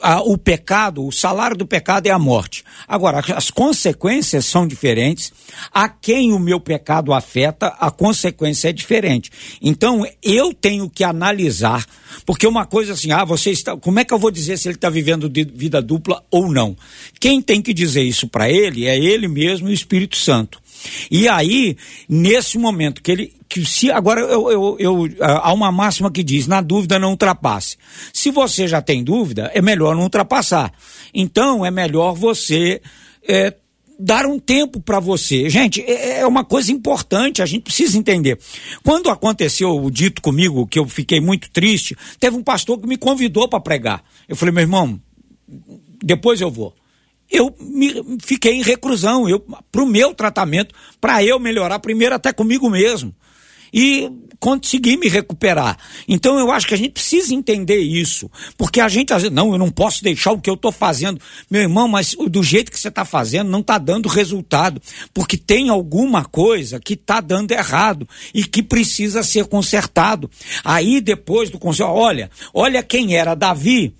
[SPEAKER 6] a, o pecado, o salário do pecado é a morte. Agora, as consequências são diferentes. A quem o meu pecado afeta, a consequência é diferente. Então, eu tenho que analisar, porque uma coisa assim, ah, você está. Como é que eu vou dizer se ele está vivendo vida dupla ou não? Quem tem que dizer isso para ele é ele mesmo e o Espírito Santo. E aí, nesse momento que ele. Que se, agora eu, eu, eu, há uma máxima que diz: na dúvida não ultrapasse. Se você já tem dúvida, é melhor não ultrapassar. Então, é melhor você. É, dar um tempo para você. Gente, é, é uma coisa importante, a gente precisa entender. Quando aconteceu o dito comigo, que eu fiquei muito triste, teve um pastor que me convidou para pregar. Eu falei, meu irmão, depois eu vou eu me, fiquei em reclusão, eu para o meu tratamento, para eu melhorar primeiro até comigo mesmo e consegui me recuperar. Então eu acho que a gente precisa entender isso, porque a gente às vezes, não, eu não posso deixar o que eu estou fazendo, meu irmão, mas do jeito que você está fazendo não está dando resultado, porque tem alguma coisa que está dando errado e que precisa ser consertado. Aí depois do conselho, olha, olha quem era Davi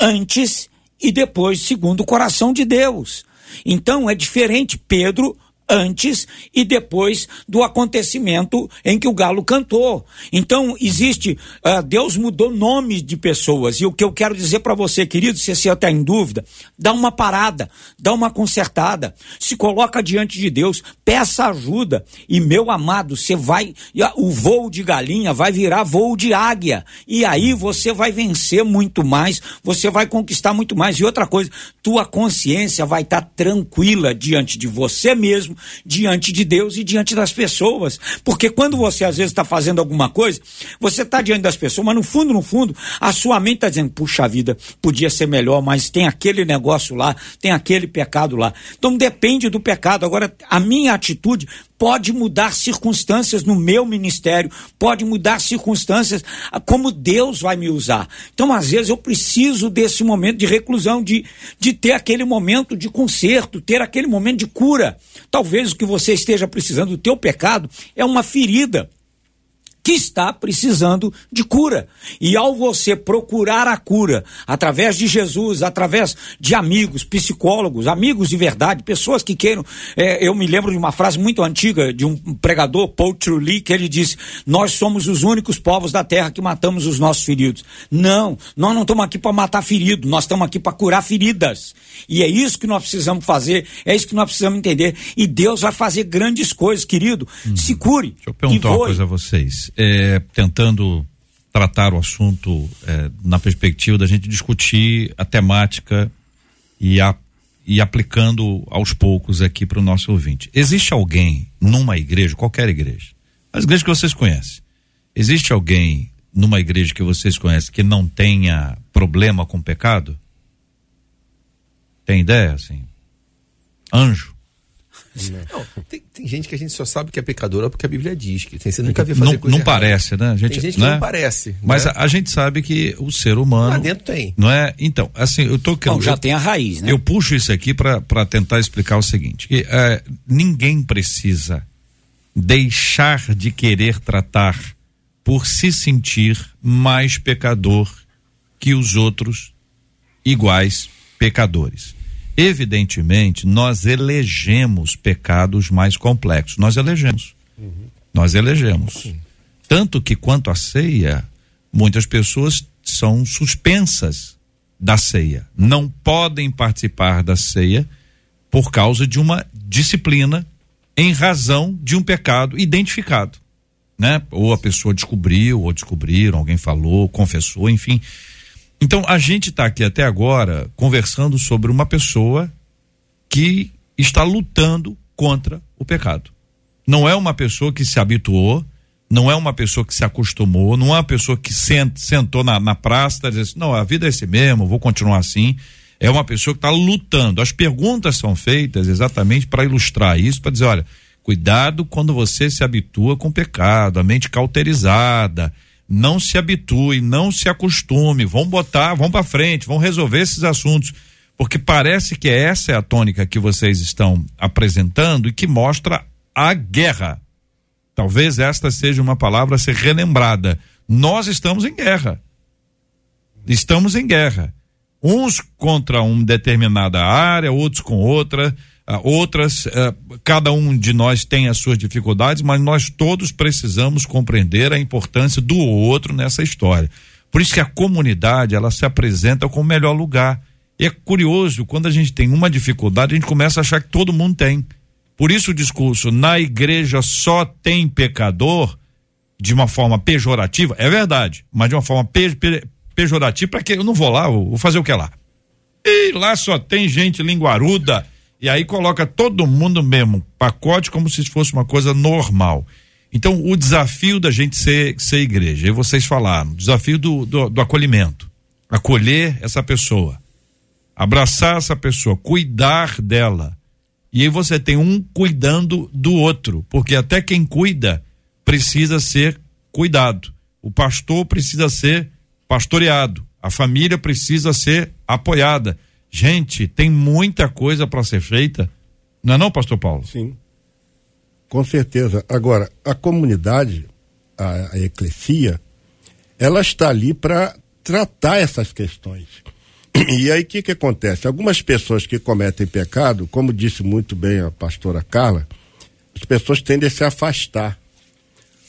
[SPEAKER 6] antes e depois segundo o coração de Deus. Então é diferente Pedro antes e depois do acontecimento em que o galo cantou. Então, existe, uh, Deus mudou nomes de pessoas. E o que eu quero dizer para você, querido, se você está em dúvida, dá uma parada, dá uma consertada, se coloca diante de Deus, peça ajuda. E, meu amado, você vai, o voo de galinha vai virar voo de águia. E aí você vai vencer muito mais, você vai conquistar muito mais. E outra coisa, tua consciência vai estar tá tranquila diante de você mesmo, diante de Deus e diante das pessoas. Porque quando você às vezes está fazendo alguma coisa, você está diante das pessoas, mas no fundo, no fundo, a sua mente está dizendo: puxa vida, podia ser melhor, mas tem aquele negócio lá, tem aquele pecado lá. Então depende do pecado. Agora, a minha atitude pode mudar circunstâncias no meu ministério, pode mudar circunstâncias como Deus vai me usar. Então, às vezes, eu preciso desse momento de reclusão, de, de ter aquele momento de conserto, ter aquele momento de cura. Talvez o que você esteja precisando do teu pecado é uma ferida que está precisando de cura. E ao você procurar a cura através de Jesus, através de amigos, psicólogos, amigos de verdade, pessoas que queiram. É, eu me lembro de uma frase muito antiga de um pregador, Paul Truly, que ele disse: Nós somos os únicos povos da terra que matamos os nossos feridos. Não, nós não estamos aqui para matar ferido, nós estamos aqui para curar feridas. E é isso que nós precisamos fazer, é isso que nós precisamos entender. E Deus vai fazer grandes coisas, querido. Hum. Se cure.
[SPEAKER 2] Deixa eu perguntar uma coisa a vocês é, tentando tratar o assunto é, na perspectiva da gente discutir a temática e, a, e aplicando aos poucos aqui para o nosso ouvinte. Existe alguém numa igreja, qualquer igreja, as igrejas que vocês conhecem, existe alguém numa igreja que vocês conhecem que não tenha problema com pecado? Tem ideia, assim? Anjo?
[SPEAKER 5] Não, tem, tem, gente que a gente só sabe que é pecadora porque a Bíblia diz que tem, você nunca vê fazer
[SPEAKER 2] não,
[SPEAKER 5] coisa
[SPEAKER 2] Não parece, né? A gente,
[SPEAKER 5] tem gente
[SPEAKER 2] né?
[SPEAKER 5] que não parece.
[SPEAKER 2] Mas
[SPEAKER 5] né?
[SPEAKER 2] a, a, gente sabe que o ser humano. Lá
[SPEAKER 5] dentro tem.
[SPEAKER 2] Não é? Então, assim, eu tô
[SPEAKER 6] Bom, já eu, tem a raiz, né?
[SPEAKER 2] Eu puxo isso aqui para tentar explicar o seguinte: que, é, ninguém precisa deixar de querer tratar por se sentir mais pecador que os outros iguais pecadores. Evidentemente, nós elegemos pecados mais complexos. Nós elegemos. Uhum. Nós elegemos. Sim. Tanto que, quanto à ceia, muitas pessoas são suspensas da ceia. Não podem participar da ceia por causa de uma disciplina em razão de um pecado identificado. Né? Ou a pessoa descobriu, ou descobriram, alguém falou, confessou, enfim. Então, a gente está aqui até agora conversando sobre uma pessoa que está lutando contra o pecado. Não é uma pessoa que se habituou, não é uma pessoa que se acostumou, não é uma pessoa que sent, sentou na, na praça e disse, assim, não, a vida é esse mesmo, vou continuar assim. É uma pessoa que está lutando. As perguntas são feitas exatamente para ilustrar isso, para dizer, olha, cuidado quando você se habitua com o pecado, a mente cauterizada, não se habitue, não se acostume, vão botar, vão para frente, vão resolver esses assuntos, porque parece que essa é a tônica que vocês estão apresentando e que mostra a guerra. Talvez esta seja uma palavra a ser relembrada. Nós estamos em guerra. Estamos em guerra. Uns contra uma determinada área, outros com outra outras, uh, cada um de nós tem as suas dificuldades, mas nós todos precisamos compreender a importância do outro nessa história. Por isso que a comunidade ela se apresenta como o melhor lugar. E é curioso, quando a gente tem uma dificuldade, a gente começa a achar que todo mundo tem. Por isso o discurso na igreja só tem pecador de uma forma pejorativa, é verdade, mas de uma forma pe pe pejorativa, para que eu não vou lá, vou fazer o que lá? E lá só tem gente linguaruda, e aí coloca todo mundo mesmo pacote como se fosse uma coisa normal. Então, o desafio da gente ser, ser igreja, e vocês falaram, o desafio do, do, do acolhimento. Acolher essa pessoa, abraçar essa pessoa, cuidar dela. E aí você tem um cuidando do outro, porque até quem cuida precisa ser cuidado. O pastor precisa ser pastoreado, a família precisa ser apoiada. Gente, tem muita coisa para ser feita. Não é não, pastor Paulo?
[SPEAKER 3] Sim. Com certeza. Agora, a comunidade, a, a eclesia, ela está ali para tratar essas questões. [clears throat] E aí o que, que acontece? Algumas pessoas que cometem pecado, como disse muito bem a pastora Carla, as pessoas tendem a se afastar.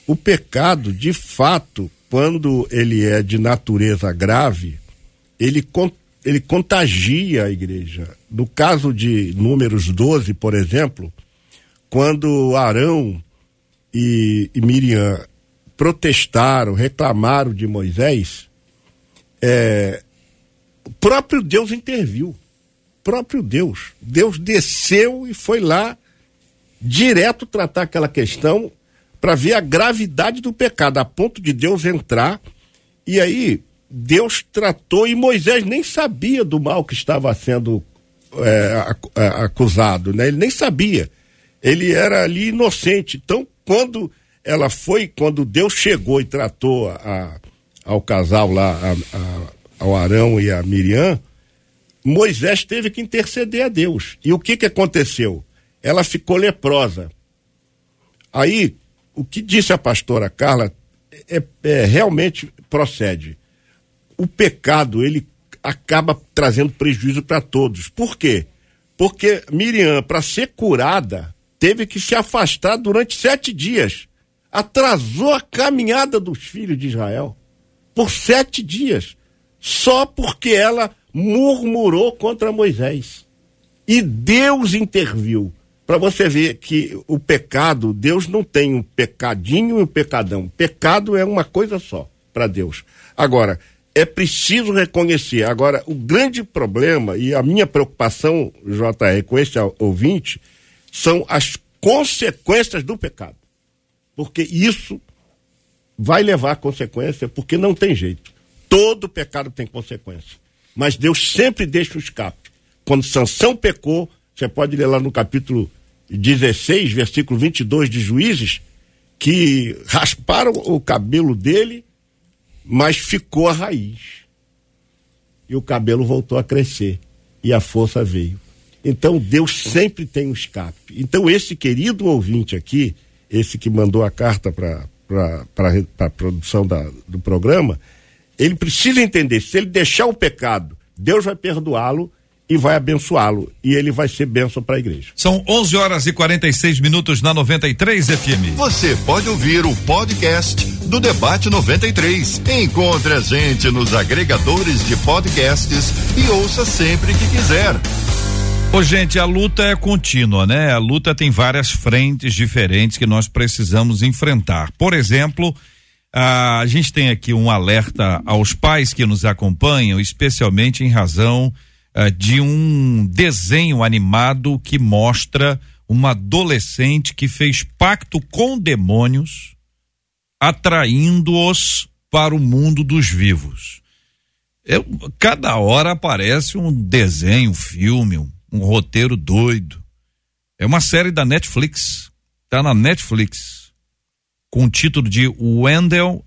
[SPEAKER 3] O pecado, de fato, quando ele é de natureza grave, ele, ele contagia a igreja. No caso de Números 12, por exemplo, quando Arão e, e Miriam protestaram, reclamaram de Moisés, é, o próprio Deus interviu. O próprio Deus. Deus desceu e foi lá direto tratar aquela questão para ver a gravidade do pecado, a ponto de Deus entrar. E aí, Deus tratou e Moisés nem sabia do mal que estava sendo é, é, acusado, né? Ele nem sabia. Ele era ali inocente. Então, quando ela foi, quando Deus chegou e tratou a- ao casal lá, a- a- ao Arão e a Miriam, Moisés teve que interceder a Deus. E o que que aconteceu? Ela ficou leprosa. Aí, o que disse a pastora Carla é, é- realmente procede. O pecado, ele acaba trazendo prejuízo para todos. Por quê? Porque Miriam, para ser curada, teve que se afastar durante sete dias. Atrasou a caminhada dos filhos de Israel por sete dias. Só porque ela murmurou contra Moisés. E Deus interviu. Para você ver que o pecado, Deus não tem um pecadinho e um pecadão. Pecado é uma coisa só para Deus. Agora, é preciso reconhecer. Agora, o grande problema e a minha preocupação, JR, com esse ouvinte, são as consequências do pecado. Porque isso vai levar a consequência, porque não tem jeito. Todo pecado tem consequência. Mas Deus sempre deixa o escape. Quando Sansão pecou, você pode ler lá no capítulo 16, versículo 22 de Juízes, que rasparam o cabelo dele, mas ficou a raiz. E o cabelo voltou a crescer. E a força veio. Então Deus sempre tem um escape. Então esse querido ouvinte aqui, esse que mandou a carta para a produção da- do programa, ele precisa entender, se ele deixar o pecado, Deus vai perdoá-lo e vai abençoá-lo. E ele vai ser bênção para a igreja.
[SPEAKER 2] São 11 horas e 46 minutos na 93 FM.
[SPEAKER 1] Você pode ouvir o podcast do Debate 93. Encontre a gente nos agregadores de podcasts e ouça sempre que quiser.
[SPEAKER 2] Ô, gente, a luta é contínua, né? A luta tem várias frentes diferentes que nós precisamos enfrentar. Por exemplo, a gente tem aqui um alerta aos pais que nos acompanham, especialmente em razão ah, de um desenho animado que mostra uma adolescente que fez pacto com demônios, atraindo-os para o mundo dos vivos. Eu, cada hora aparece um desenho, um filme, um, um roteiro doido. É uma série da Netflix. Tá na Netflix. Com o título de Wendell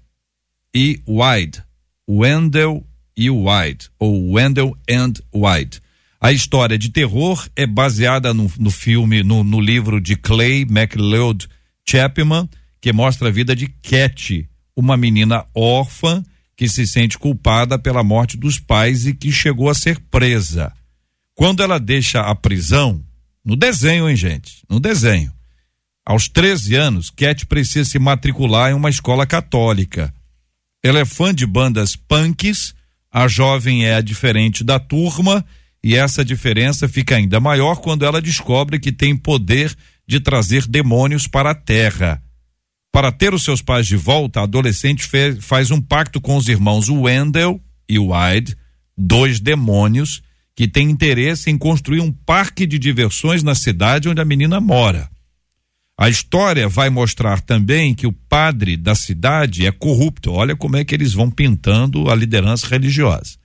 [SPEAKER 2] e Wide. Wendell e Wide. Ou Wendell and Wide. A história de terror é baseada no, no filme, no, no livro de Clay McLeod Chapman, que mostra a vida de Cat, uma menina órfã que se sente culpada pela morte dos pais e que chegou a ser presa. Quando ela deixa a prisão, no desenho, hein, gente? No desenho. Aos 13 anos, Cat precisa se matricular em uma escola católica. Ela é fã de bandas punks, a jovem é diferente da turma, e essa diferença fica ainda maior quando ela descobre que tem poder de trazer demônios para a Terra. Para ter os seus pais de volta, a adolescente fe- faz um pacto com os irmãos Wendell e Wyde, dois demônios que têm interesse em construir um parque de diversões na cidade onde a menina mora. A história vai mostrar também que o padre da cidade é corrupto. Olha como é que eles vão pintando a liderança religiosa.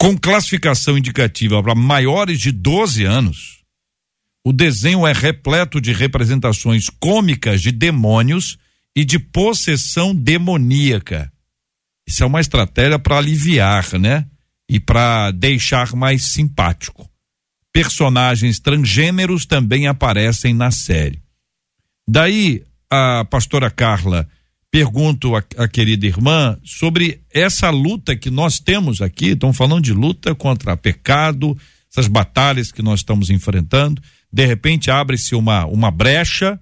[SPEAKER 2] Com classificação indicativa para maiores de 12 anos, o desenho é repleto de representações cômicas de demônios e de possessão demoníaca. Isso é uma estratégia para aliviar, né? E para deixar mais simpático. Personagens transgêneros também aparecem na série. Daí, a pastora Carla, pergunto à à querida irmã sobre essa luta que nós temos aqui. Estão falando de luta contra pecado, essas batalhas que nós estamos enfrentando. de repente abre-se uma, uma brecha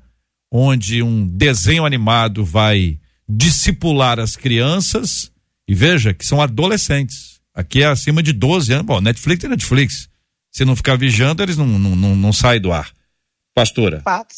[SPEAKER 2] onde um desenho animado vai discipular as crianças e veja que são adolescentes. Aqui é acima de 12 anos. Bom, Netflix é Netflix. Se não ficar vigiando, eles não, não, não, não saem do ar. Pastora.
[SPEAKER 4] fato,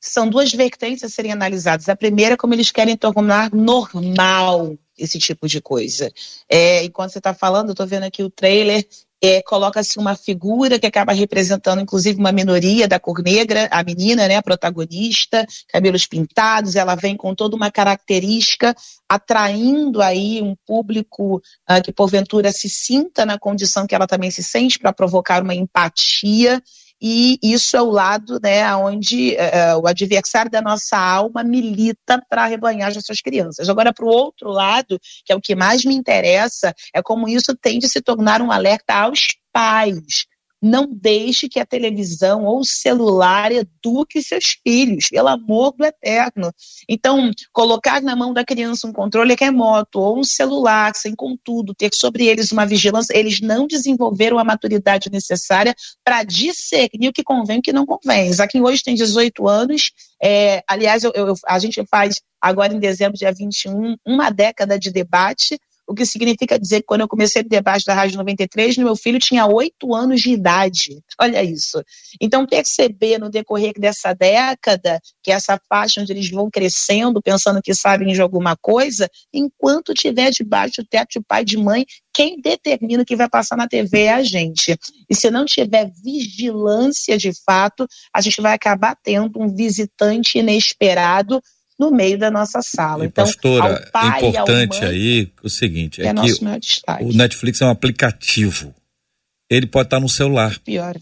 [SPEAKER 4] são- duas vertentes a serem analisadas. A primeira é como eles querem tornar normal esse tipo de coisa. É, enquanto você está falando, eu estou vendo aqui o trailer, é, coloca-se uma figura que acaba representando, inclusive, uma minoria da cor negra, a menina, né, a protagonista, cabelos pintados, ela vem com toda uma característica, atraindo aí um público ah, que, porventura, se sinta na condição que ela também se sente, para provocar uma empatia e isso é o lado né, onde eh, o adversário da nossa alma milita para arrebanhar as suas crianças. Agora, para o outro lado, que é o que mais me interessa, é como isso tem de se tornar um alerta aos pais. Não deixe que a televisão ou o celular eduque seus filhos, pelo amor do eterno. Então, colocar na mão da criança um controle remoto ou um celular, sem contudo, ter sobre eles uma vigilância, eles não desenvolveram a maturidade necessária para discernir o que convém e o que não convém. Zaquim hoje tem 18 anos, é, aliás, eu- eu- a gente faz agora em dezembro, dia 21, uma década de debate, o que significa dizer que quando eu comecei o debate da Rádio 93, meu filho tinha 8 anos de idade. Olha isso. Então, perceber no decorrer dessa década, que essa faixa onde eles vão crescendo, pensando que sabem de alguma coisa, enquanto tiver debaixo do teto de pai e de mãe, quem determina o que vai passar na TV é a gente. E se não tiver vigilância de fato, a gente vai acabar tendo um visitante inesperado no meio da nossa sala.
[SPEAKER 2] E,
[SPEAKER 4] então,
[SPEAKER 2] pastora,
[SPEAKER 4] pai,
[SPEAKER 2] é importante
[SPEAKER 4] mãe,
[SPEAKER 2] aí o seguinte,
[SPEAKER 4] é,
[SPEAKER 2] é, que o Netflix é um aplicativo. Ele pode estar no celular.
[SPEAKER 4] Pior.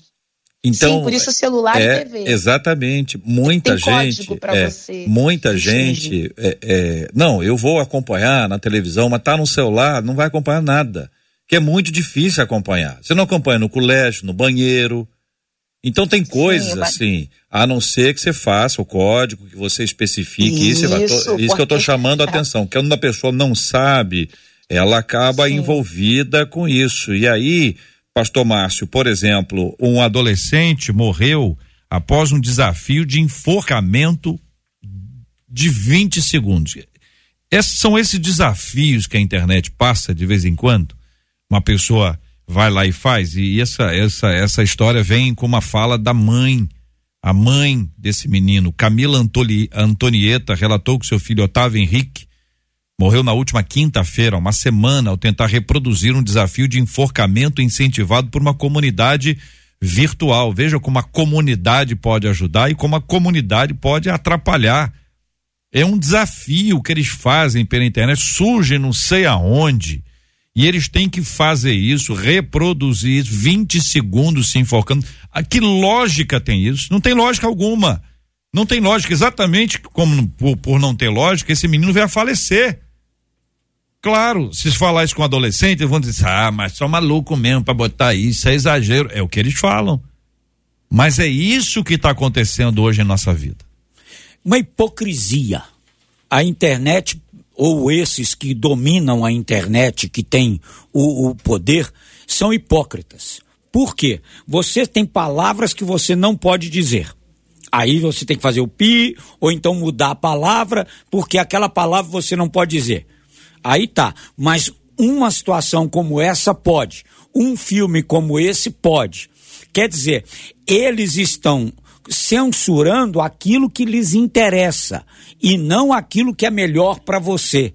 [SPEAKER 2] Então,
[SPEAKER 4] Sim, por isso celular
[SPEAKER 2] é,
[SPEAKER 4] e TV.
[SPEAKER 2] Exatamente. Muita
[SPEAKER 4] Tem
[SPEAKER 2] gente. é,
[SPEAKER 4] você
[SPEAKER 2] muita gente. é, é, não, eu vou acompanhar na televisão, mas tá no celular, não vai acompanhar nada. Que é muito difícil acompanhar. Você não acompanha no colégio, no banheiro. Então tem coisas assim, a não ser que você faça o código, que você especifique isso. Isso,
[SPEAKER 4] Isso,
[SPEAKER 2] que eu estou chamando a atenção. Que quando a pessoa não sabe, ela acaba
[SPEAKER 4] Sim.
[SPEAKER 2] envolvida com isso. E aí, Pastor Márcio, por exemplo, um adolescente morreu após um desafio de enforcamento de 20 segundos. Esses são esses desafios que a internet passa de vez em quando. Uma pessoa vai lá e faz. E essa, essa, essa história vem com uma fala da mãe. A mãe desse menino, Camila Antoli, Antonieta, relatou que seu filho Otávio Henrique morreu na última quinta-feira, uma semana, ao tentar reproduzir um desafio de enforcamento incentivado por uma comunidade virtual. Veja como a comunidade pode ajudar e como a comunidade pode atrapalhar. É um desafio que eles fazem pela internet, surge não sei aonde. E eles têm que fazer isso, reproduzir isso, 20 segundos se enforcando. Ah, que lógica tem isso? Não tem lógica alguma. Não tem lógica. Exatamente como por, por não ter lógica, esse menino a falecer. Claro, se falar isso com adolescente, eles vão dizer, ah, mas só maluco mesmo para botar isso, é exagero. É o que eles falam. Mas é isso que está acontecendo hoje em nossa vida.
[SPEAKER 6] uma hipocrisia. A internet, ou esses que dominam a internet, que têm o, o poder, são hipócritas. Por quê? Você tem palavras que você não pode dizer. Aí você tem que fazer o pi, ou então mudar a palavra, porque aquela palavra você não pode dizer. Aí tá. Mas uma situação como essa pode. Um filme como esse pode. Quer dizer, eles estão censurando aquilo que lhes interessa e não aquilo que é melhor para você.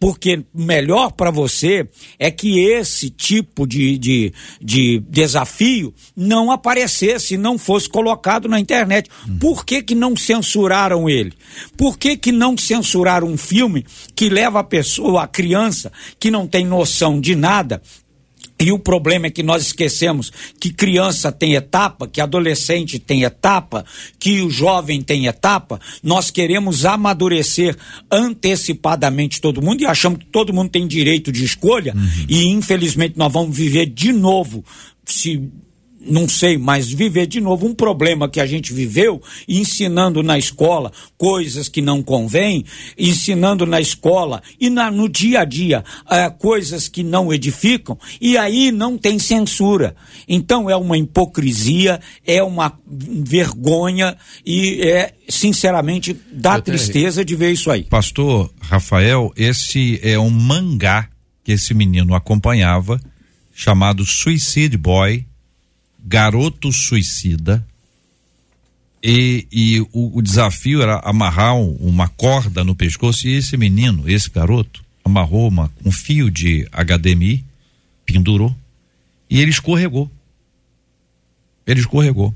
[SPEAKER 6] Porque melhor para você é que esse tipo de, de, de desafio não aparecesse, não fosse colocado na internet. Por que, que não censuraram ele? Por que, que não censuraram um filme que leva a pessoa, a criança, que não tem noção de nada, e o problema é que nós esquecemos que criança tem etapa, que adolescente tem etapa, que o jovem tem etapa. Nós queremos amadurecer antecipadamente todo mundo e achamos que todo mundo tem direito de escolha. E infelizmente nós vamos viver de novo, se não sei, mas viver de novo um problema que a gente viveu, ensinando na escola coisas que não convêm, ensinando na escola e na, no dia a dia eh, coisas que não edificam, e aí não tem censura. Então é uma hipocrisia, é uma vergonha e é, sinceramente, dá
[SPEAKER 5] Henrique.
[SPEAKER 6] tristeza de ver isso aí.
[SPEAKER 2] Pastor Rafael, esse é um mangá que esse menino acompanhava, chamado Suicide Boy, Garoto Suicida. E, e o, o desafio era amarrar um- uma corda no pescoço e esse menino, esse garoto, amarrou uma, um fio de HDMI, pendurou e ele escorregou. Ele escorregou,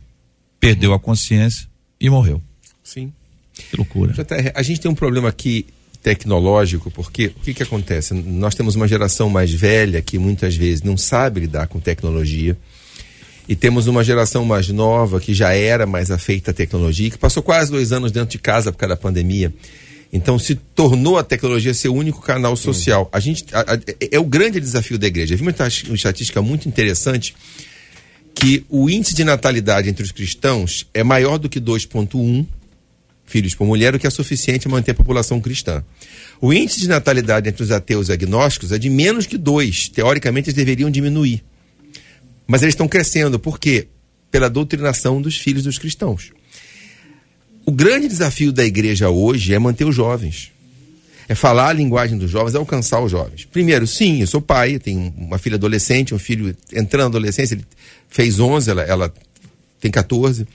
[SPEAKER 2] perdeu a consciência e morreu.
[SPEAKER 5] Sim.
[SPEAKER 2] Que loucura.
[SPEAKER 5] A gente tem um problema aqui tecnológico, porque o que, que acontece? Nós temos uma geração mais velha que muitas vezes não sabe lidar com tecnologia. E temos uma geração mais nova que já era mais afeita à tecnologia, que passou quase dois anos dentro de casa por causa da pandemia. Então se tornou a tecnologia seu único canal social. A gente a- a- é o grande desafio da igreja. Eu vi uma estatística muito interessante que o índice de natalidade entre os cristãos é maior do que 2.1 filhos por mulher, o que é suficiente a manter a população cristã. O índice de natalidade entre os ateus e agnósticos é de menos que dois. Teoricamente, eles deveriam diminuir. Mas eles estão crescendo. Por quê? Pela doutrinação dos filhos dos cristãos. O grande desafio da igreja hoje é manter os jovens. É falar a linguagem dos jovens, é alcançar os jovens. Primeiro, sim, eu sou pai, eu tenho uma filha adolescente, um filho entrando na adolescência, ele fez 11, ela, ela tem 14.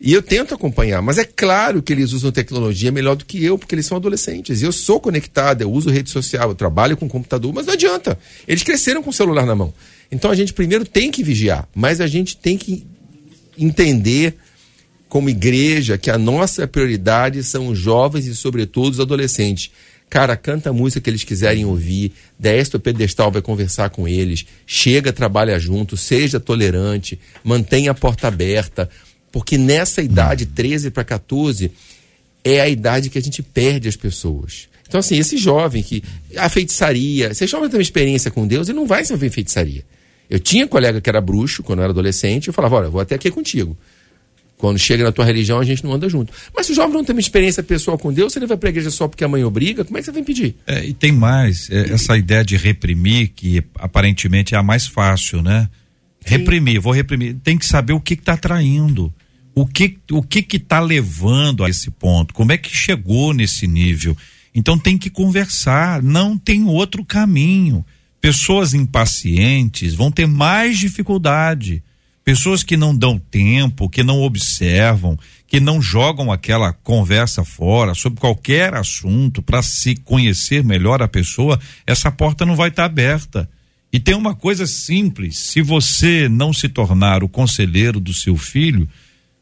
[SPEAKER 5] E eu tento acompanhar, mas é claro que eles usam tecnologia melhor do que eu, porque eles são adolescentes. E eu sou conectado, eu uso rede social, eu trabalho com computador, mas não adianta. Eles cresceram com o celular na mão. Então a gente primeiro tem que vigiar, mas a gente tem que entender como igreja que a nossa prioridade são os jovens e, sobretudo, os adolescentes. Cara, canta a música que eles quiserem ouvir, desce o pedestal, vai conversar com eles, chega, trabalha junto, seja tolerante, mantenha a porta aberta, porque nessa idade, 13 para 14, é a idade que a gente perde as pessoas. Então, assim, esse jovem que. A feitiçaria. Esse jovem tem uma experiência com Deus, ele não vai se envolver em feitiçaria. Eu tinha colega que era bruxo quando eu era adolescente, eu falava, olha, eu vou até aqui contigo. Quando chega na tua religião, a gente não anda junto. Mas se o jovem não tem uma experiência pessoal com Deus, se ele vai pra igreja só porque a mãe obriga, como é que você vai impedir?
[SPEAKER 2] É, e tem mais, é, essa ideia de reprimir, que aparentemente é a mais fácil, né? Reprimir, vou reprimir. Tem que saber o que está atraindo. O que o que que tá levando a esse ponto? Como é que chegou nesse nível? Então tem que conversar, não tem outro caminho. Pessoas impacientes vão ter mais dificuldade. Pessoas que não dão tempo, que não observam, que não jogam aquela conversa fora sobre qualquer assunto para se conhecer melhor a pessoa, essa porta não vai estar aberta. E tem uma coisa simples: se você não se tornar o conselheiro do seu filho,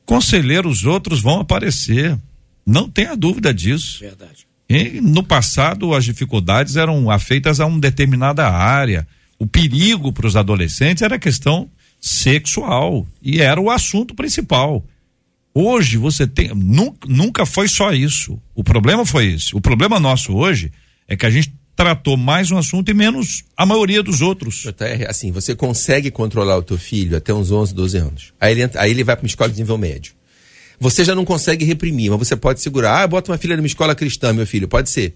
[SPEAKER 2] conselheiros outros vão aparecer. Não tenha dúvida disso.
[SPEAKER 6] Verdade.
[SPEAKER 2] E no passado, as dificuldades eram afeitas a uma determinada área. O perigo para os adolescentes era a questão sexual e era o assunto principal. Hoje você tem. Nunca, nunca foi só isso. O problema foi esse. O problema nosso hoje é que a gente tratou mais um assunto e menos a maioria dos outros.
[SPEAKER 5] Assim, você consegue controlar o teu filho até uns 11, 12 anos. Aí ele, aí ele vai para uma escola de nível médio. Você já não consegue reprimir, mas você pode segurar. Ah, bota uma filha numa escola cristã, meu filho. Pode ser.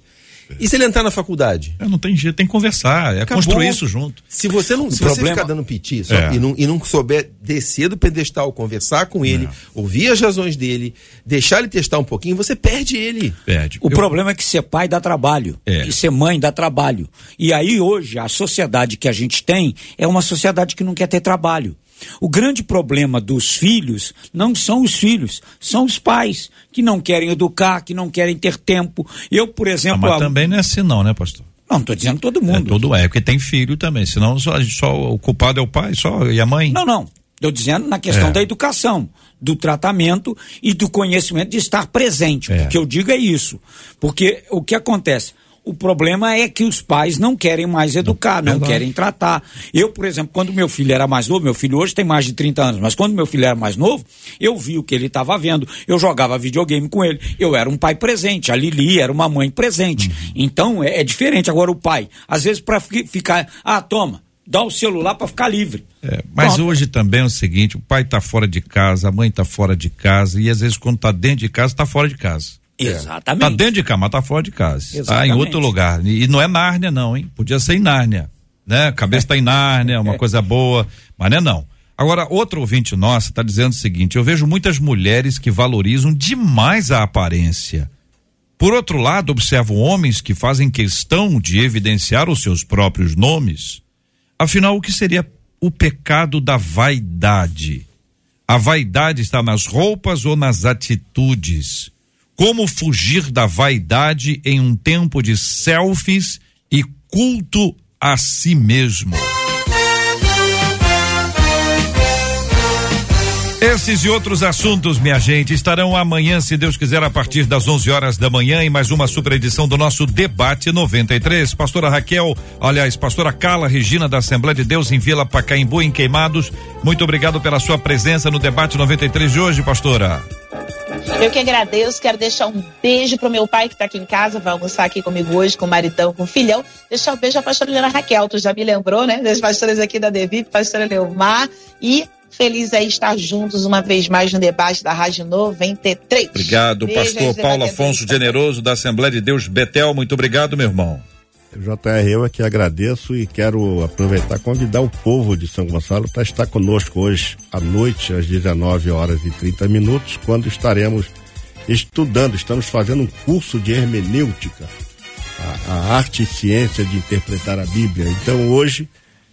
[SPEAKER 5] E se ele entrar na faculdade?
[SPEAKER 2] É, não tem jeito, tem que conversar, é
[SPEAKER 5] Acabou.
[SPEAKER 2] construir isso junto.
[SPEAKER 5] Se você não, se você
[SPEAKER 6] problema-
[SPEAKER 5] ficar dando piti só-
[SPEAKER 2] É.
[SPEAKER 5] e, não, e não souber descer do pedestal, conversar com ele, ouvir as razões dele, deixar ele testar um pouquinho, você perde ele.
[SPEAKER 2] Perde.
[SPEAKER 6] O
[SPEAKER 2] Eu-
[SPEAKER 6] problema é que ser pai dá trabalho.
[SPEAKER 2] É.
[SPEAKER 6] E ser mãe dá trabalho. E aí hoje a sociedade que a gente tem é uma sociedade que não quer ter trabalho. O grande problema dos filhos não são os filhos, são os pais que não querem educar, que não querem ter tempo. Eu, por
[SPEAKER 2] Ah,
[SPEAKER 6] exemplo,
[SPEAKER 2] mas
[SPEAKER 6] a-
[SPEAKER 2] também não é assim, não, né, pastor?
[SPEAKER 6] não estou dizendo todo
[SPEAKER 2] É,
[SPEAKER 6] mundo.
[SPEAKER 2] todo é, porque tem filho também, senão só, só o culpado é o pai, só e a mãe.
[SPEAKER 6] Não, não. Estou dizendo na questão
[SPEAKER 2] É.
[SPEAKER 6] da educação, do tratamento e do conhecimento de estar presente.
[SPEAKER 2] É.
[SPEAKER 6] O que eu digo é isso. Porque o que acontece? O problema é que os pais não querem mais educar, não,
[SPEAKER 2] verdade.
[SPEAKER 6] querem tratar. Eu, por exemplo, quando meu filho era mais novo, meu filho hoje tem mais de 30 anos, mas quando meu filho era mais novo, eu vi o que ele estava vendo, eu jogava videogame com ele, eu era um pai presente, a Lili era uma mãe presente.
[SPEAKER 2] Uhum.
[SPEAKER 6] Então é, é diferente. Agora o pai, às vezes para ficar, ah, toma, dá o celular para ficar livre.
[SPEAKER 2] É, mas
[SPEAKER 6] Pronto.
[SPEAKER 2] hoje também é o seguinte, o pai tá fora de casa, a mãe tá fora de casa e às vezes quando tá dentro de casa, tá fora de casa.
[SPEAKER 6] Exatamente.
[SPEAKER 2] Tá dentro de casa, mas tá fora de casa. Tá em outro lugar. E não é Nárnia não, hein? Podia ser em Nárnia, né? Cabeça tá em Nárnia, uma [laughs] coisa boa, mas não é não. Agora, outro ouvinte nossa tá dizendo o seguinte, eu vejo muitas mulheres que valorizam demais a aparência. Por outro lado, observo homens que fazem questão de evidenciar os seus próprios nomes. Afinal, o que seria o pecado da vaidade? A vaidade está nas roupas ou nas atitudes? Como fugir da vaidade em um tempo de selfies e culto a si mesmo? Esses e outros assuntos, minha gente, estarão amanhã, se Deus quiser, a partir das 11 horas da manhã, em mais uma super edição do nosso Debate 93. Pastora Raquel, aliás, Pastora Carla Regina da Assembleia de Deus em Vila Pacaembu, em Queimados. Muito obrigado pela sua presença no Debate 93 de hoje, Pastora.
[SPEAKER 4] Eu que agradeço, quero deixar um beijo pro meu pai que tá aqui em casa, vai almoçar aqui comigo hoje, com o maridão, com o filhão. Deixar um beijo à pastora Helena Raquel, tu já me lembrou, né? Das pastoras aqui da Devi, pastora Leomar e feliz aí estar juntos uma vez mais no debate da Rádio 93.
[SPEAKER 2] Obrigado,
[SPEAKER 4] Beijo
[SPEAKER 2] pastor Paulo Afonso. Generoso da Assembleia de Deus Betel. Muito obrigado, meu irmão.
[SPEAKER 3] JR, eu aqui agradeço e quero aproveitar e convidar o povo de São Gonçalo para estar conosco hoje à noite, às 19 horas e 30 minutos, quando estaremos estudando, estamos fazendo um curso de hermenêutica, a, a arte e ciência de interpretar a Bíblia. Então hoje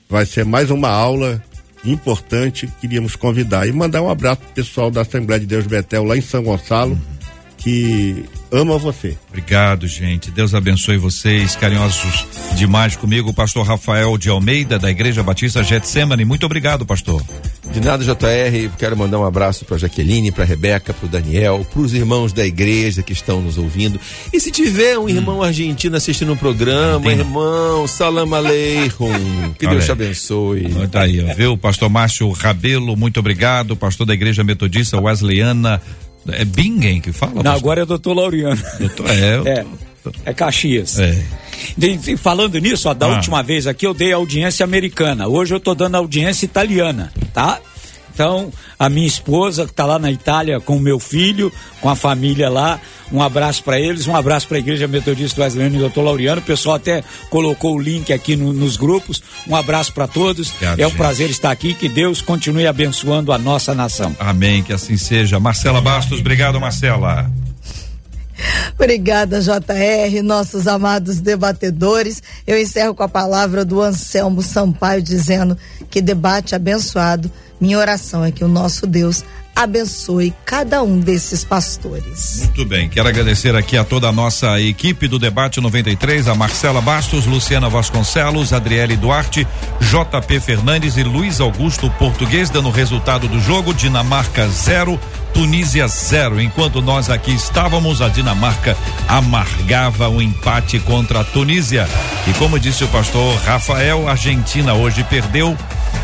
[SPEAKER 3] vai ser mais uma aula importante que queríamos convidar e mandar um abraço pro pessoal da Assembleia de Deus Betel lá em São Gonçalo, que ama você.
[SPEAKER 2] Obrigado, gente. Deus abençoe vocês, carinhosos demais comigo. Pastor Rafael de Almeida, da Igreja Batista Getsemane. Muito obrigado, pastor.
[SPEAKER 5] De nada, JR, quero mandar um abraço para Jaqueline, para Rebeca, para o Daniel, para os irmãos da igreja que estão nos ouvindo. E se tiver um irmão argentino assistindo o programa,
[SPEAKER 2] Argentina.
[SPEAKER 5] irmão, salam aleikum. Que
[SPEAKER 2] Olha
[SPEAKER 5] Deus te
[SPEAKER 2] aí.
[SPEAKER 5] abençoe.
[SPEAKER 2] Tá aí, viu? Pastor Márcio Rabelo, muito obrigado. Pastor da Igreja Metodista Wesleyana. É Bingen que fala?
[SPEAKER 6] Não,
[SPEAKER 2] pastor?
[SPEAKER 6] agora é doutor Laureano.
[SPEAKER 2] Doutor- é, [laughs] eu-
[SPEAKER 6] É, é Caxias.
[SPEAKER 2] é.
[SPEAKER 6] Falando nisso, ó, da
[SPEAKER 2] Ah.
[SPEAKER 6] última vez aqui eu dei audiência americana. Hoje eu tô dando audiência italiana, tá? Então, a minha esposa que tá lá na Itália com o meu filho, com a família lá, um abraço para eles, um abraço para a Igreja Metodista Wesleyana e Doutor Laureano. O pessoal até colocou o link aqui no- nos grupos. Um abraço para todos.
[SPEAKER 2] Obrigado,
[SPEAKER 6] é um
[SPEAKER 2] gente.
[SPEAKER 6] prazer estar aqui. Que Deus continue abençoando a nossa nação.
[SPEAKER 2] Amém, que assim seja. Marcela Bastos, obrigado, Marcela.
[SPEAKER 7] Obrigada, JR, nossos amados debatedores. Eu encerro com a palavra do Anselmo Sampaio dizendo que debate abençoado. Minha oração é que o nosso Deus abençoe cada um desses pastores.
[SPEAKER 2] Muito bem, quero agradecer aqui a toda a nossa equipe do Debate 93, a Marcela Bastos, Luciana Vasconcelos, Adriele Duarte, JP Fernandes e Luiz Augusto Português, dando o resultado do jogo, Dinamarca 0, Tunísia 0. Enquanto nós aqui estávamos, a Dinamarca amargava o empate contra a Tunísia. E como disse o pastor Rafael, a Argentina hoje perdeu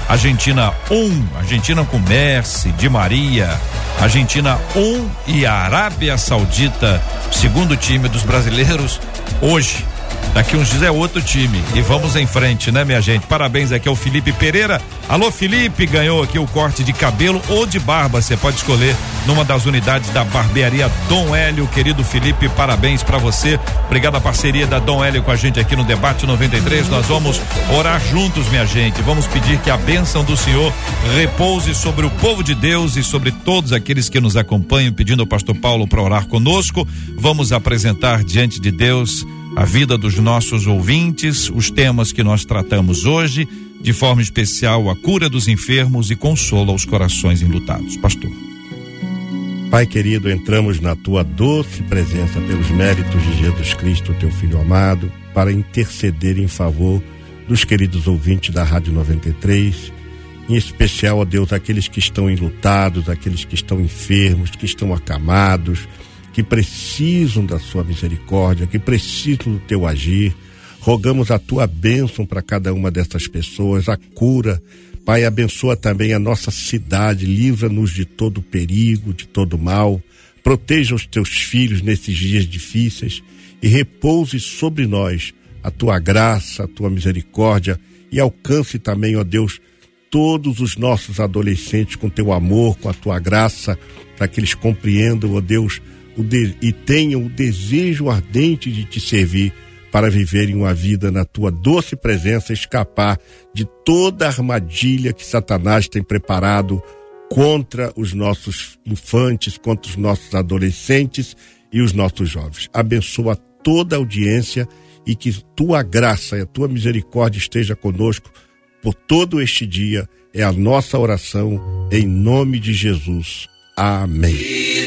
[SPEAKER 2] Argentina 1, um, Argentina com Messi, Di Maria, Argentina 1 um, e a Arábia Saudita, segundo time dos brasileiros, hoje. Daqui uns dias é outro time. E vamos em frente, né, minha gente? Parabéns aqui ao Felipe Pereira. Alô, Felipe, ganhou aqui o corte de cabelo ou de barba. Você pode escolher numa das unidades da barbearia Dom Hélio. Querido Felipe, parabéns para você. Obrigado a parceria da Dom Hélio com a gente aqui no Debate 93. Nós vamos orar juntos, minha gente. Vamos pedir que a bênção do Senhor repouse sobre o povo de Deus e sobre todos aqueles que nos acompanham, pedindo ao pastor Paulo para orar conosco. Vamos apresentar diante de Deus a vida dos nossos ouvintes, os temas que nós tratamos hoje, de forma especial a cura dos enfermos e consolo aos corações enlutados. Pastor.
[SPEAKER 3] Pai querido, entramos na tua doce presença pelos méritos de Jesus Cristo, teu filho amado, para interceder em favor dos queridos ouvintes da Rádio 93, em especial, ó Deus, aqueles que estão enlutados, aqueles que estão enfermos, que estão acamados, que precisam da sua misericórdia, que precisam do teu agir. Rogamos a tua bênção para cada uma dessas pessoas, a cura. Pai, abençoa também a nossa cidade, livra-nos de todo perigo, de todo mal. Proteja os teus filhos nesses dias difíceis e repouse sobre nós a tua graça, a tua misericórdia e alcance também, ó Deus, todos os nossos adolescentes com teu amor, com a tua graça, para que eles compreendam, ó Deus, de, e tenham o desejo ardente de te servir para viverem uma vida na tua doce presença, escapar de toda a armadilha que Satanás tem preparado contra os nossos infantes, contra os nossos adolescentes e os nossos jovens. Abençoa toda a audiência e que tua graça e a tua misericórdia esteja conosco por todo este dia. É a nossa oração em nome de Jesus. Amém.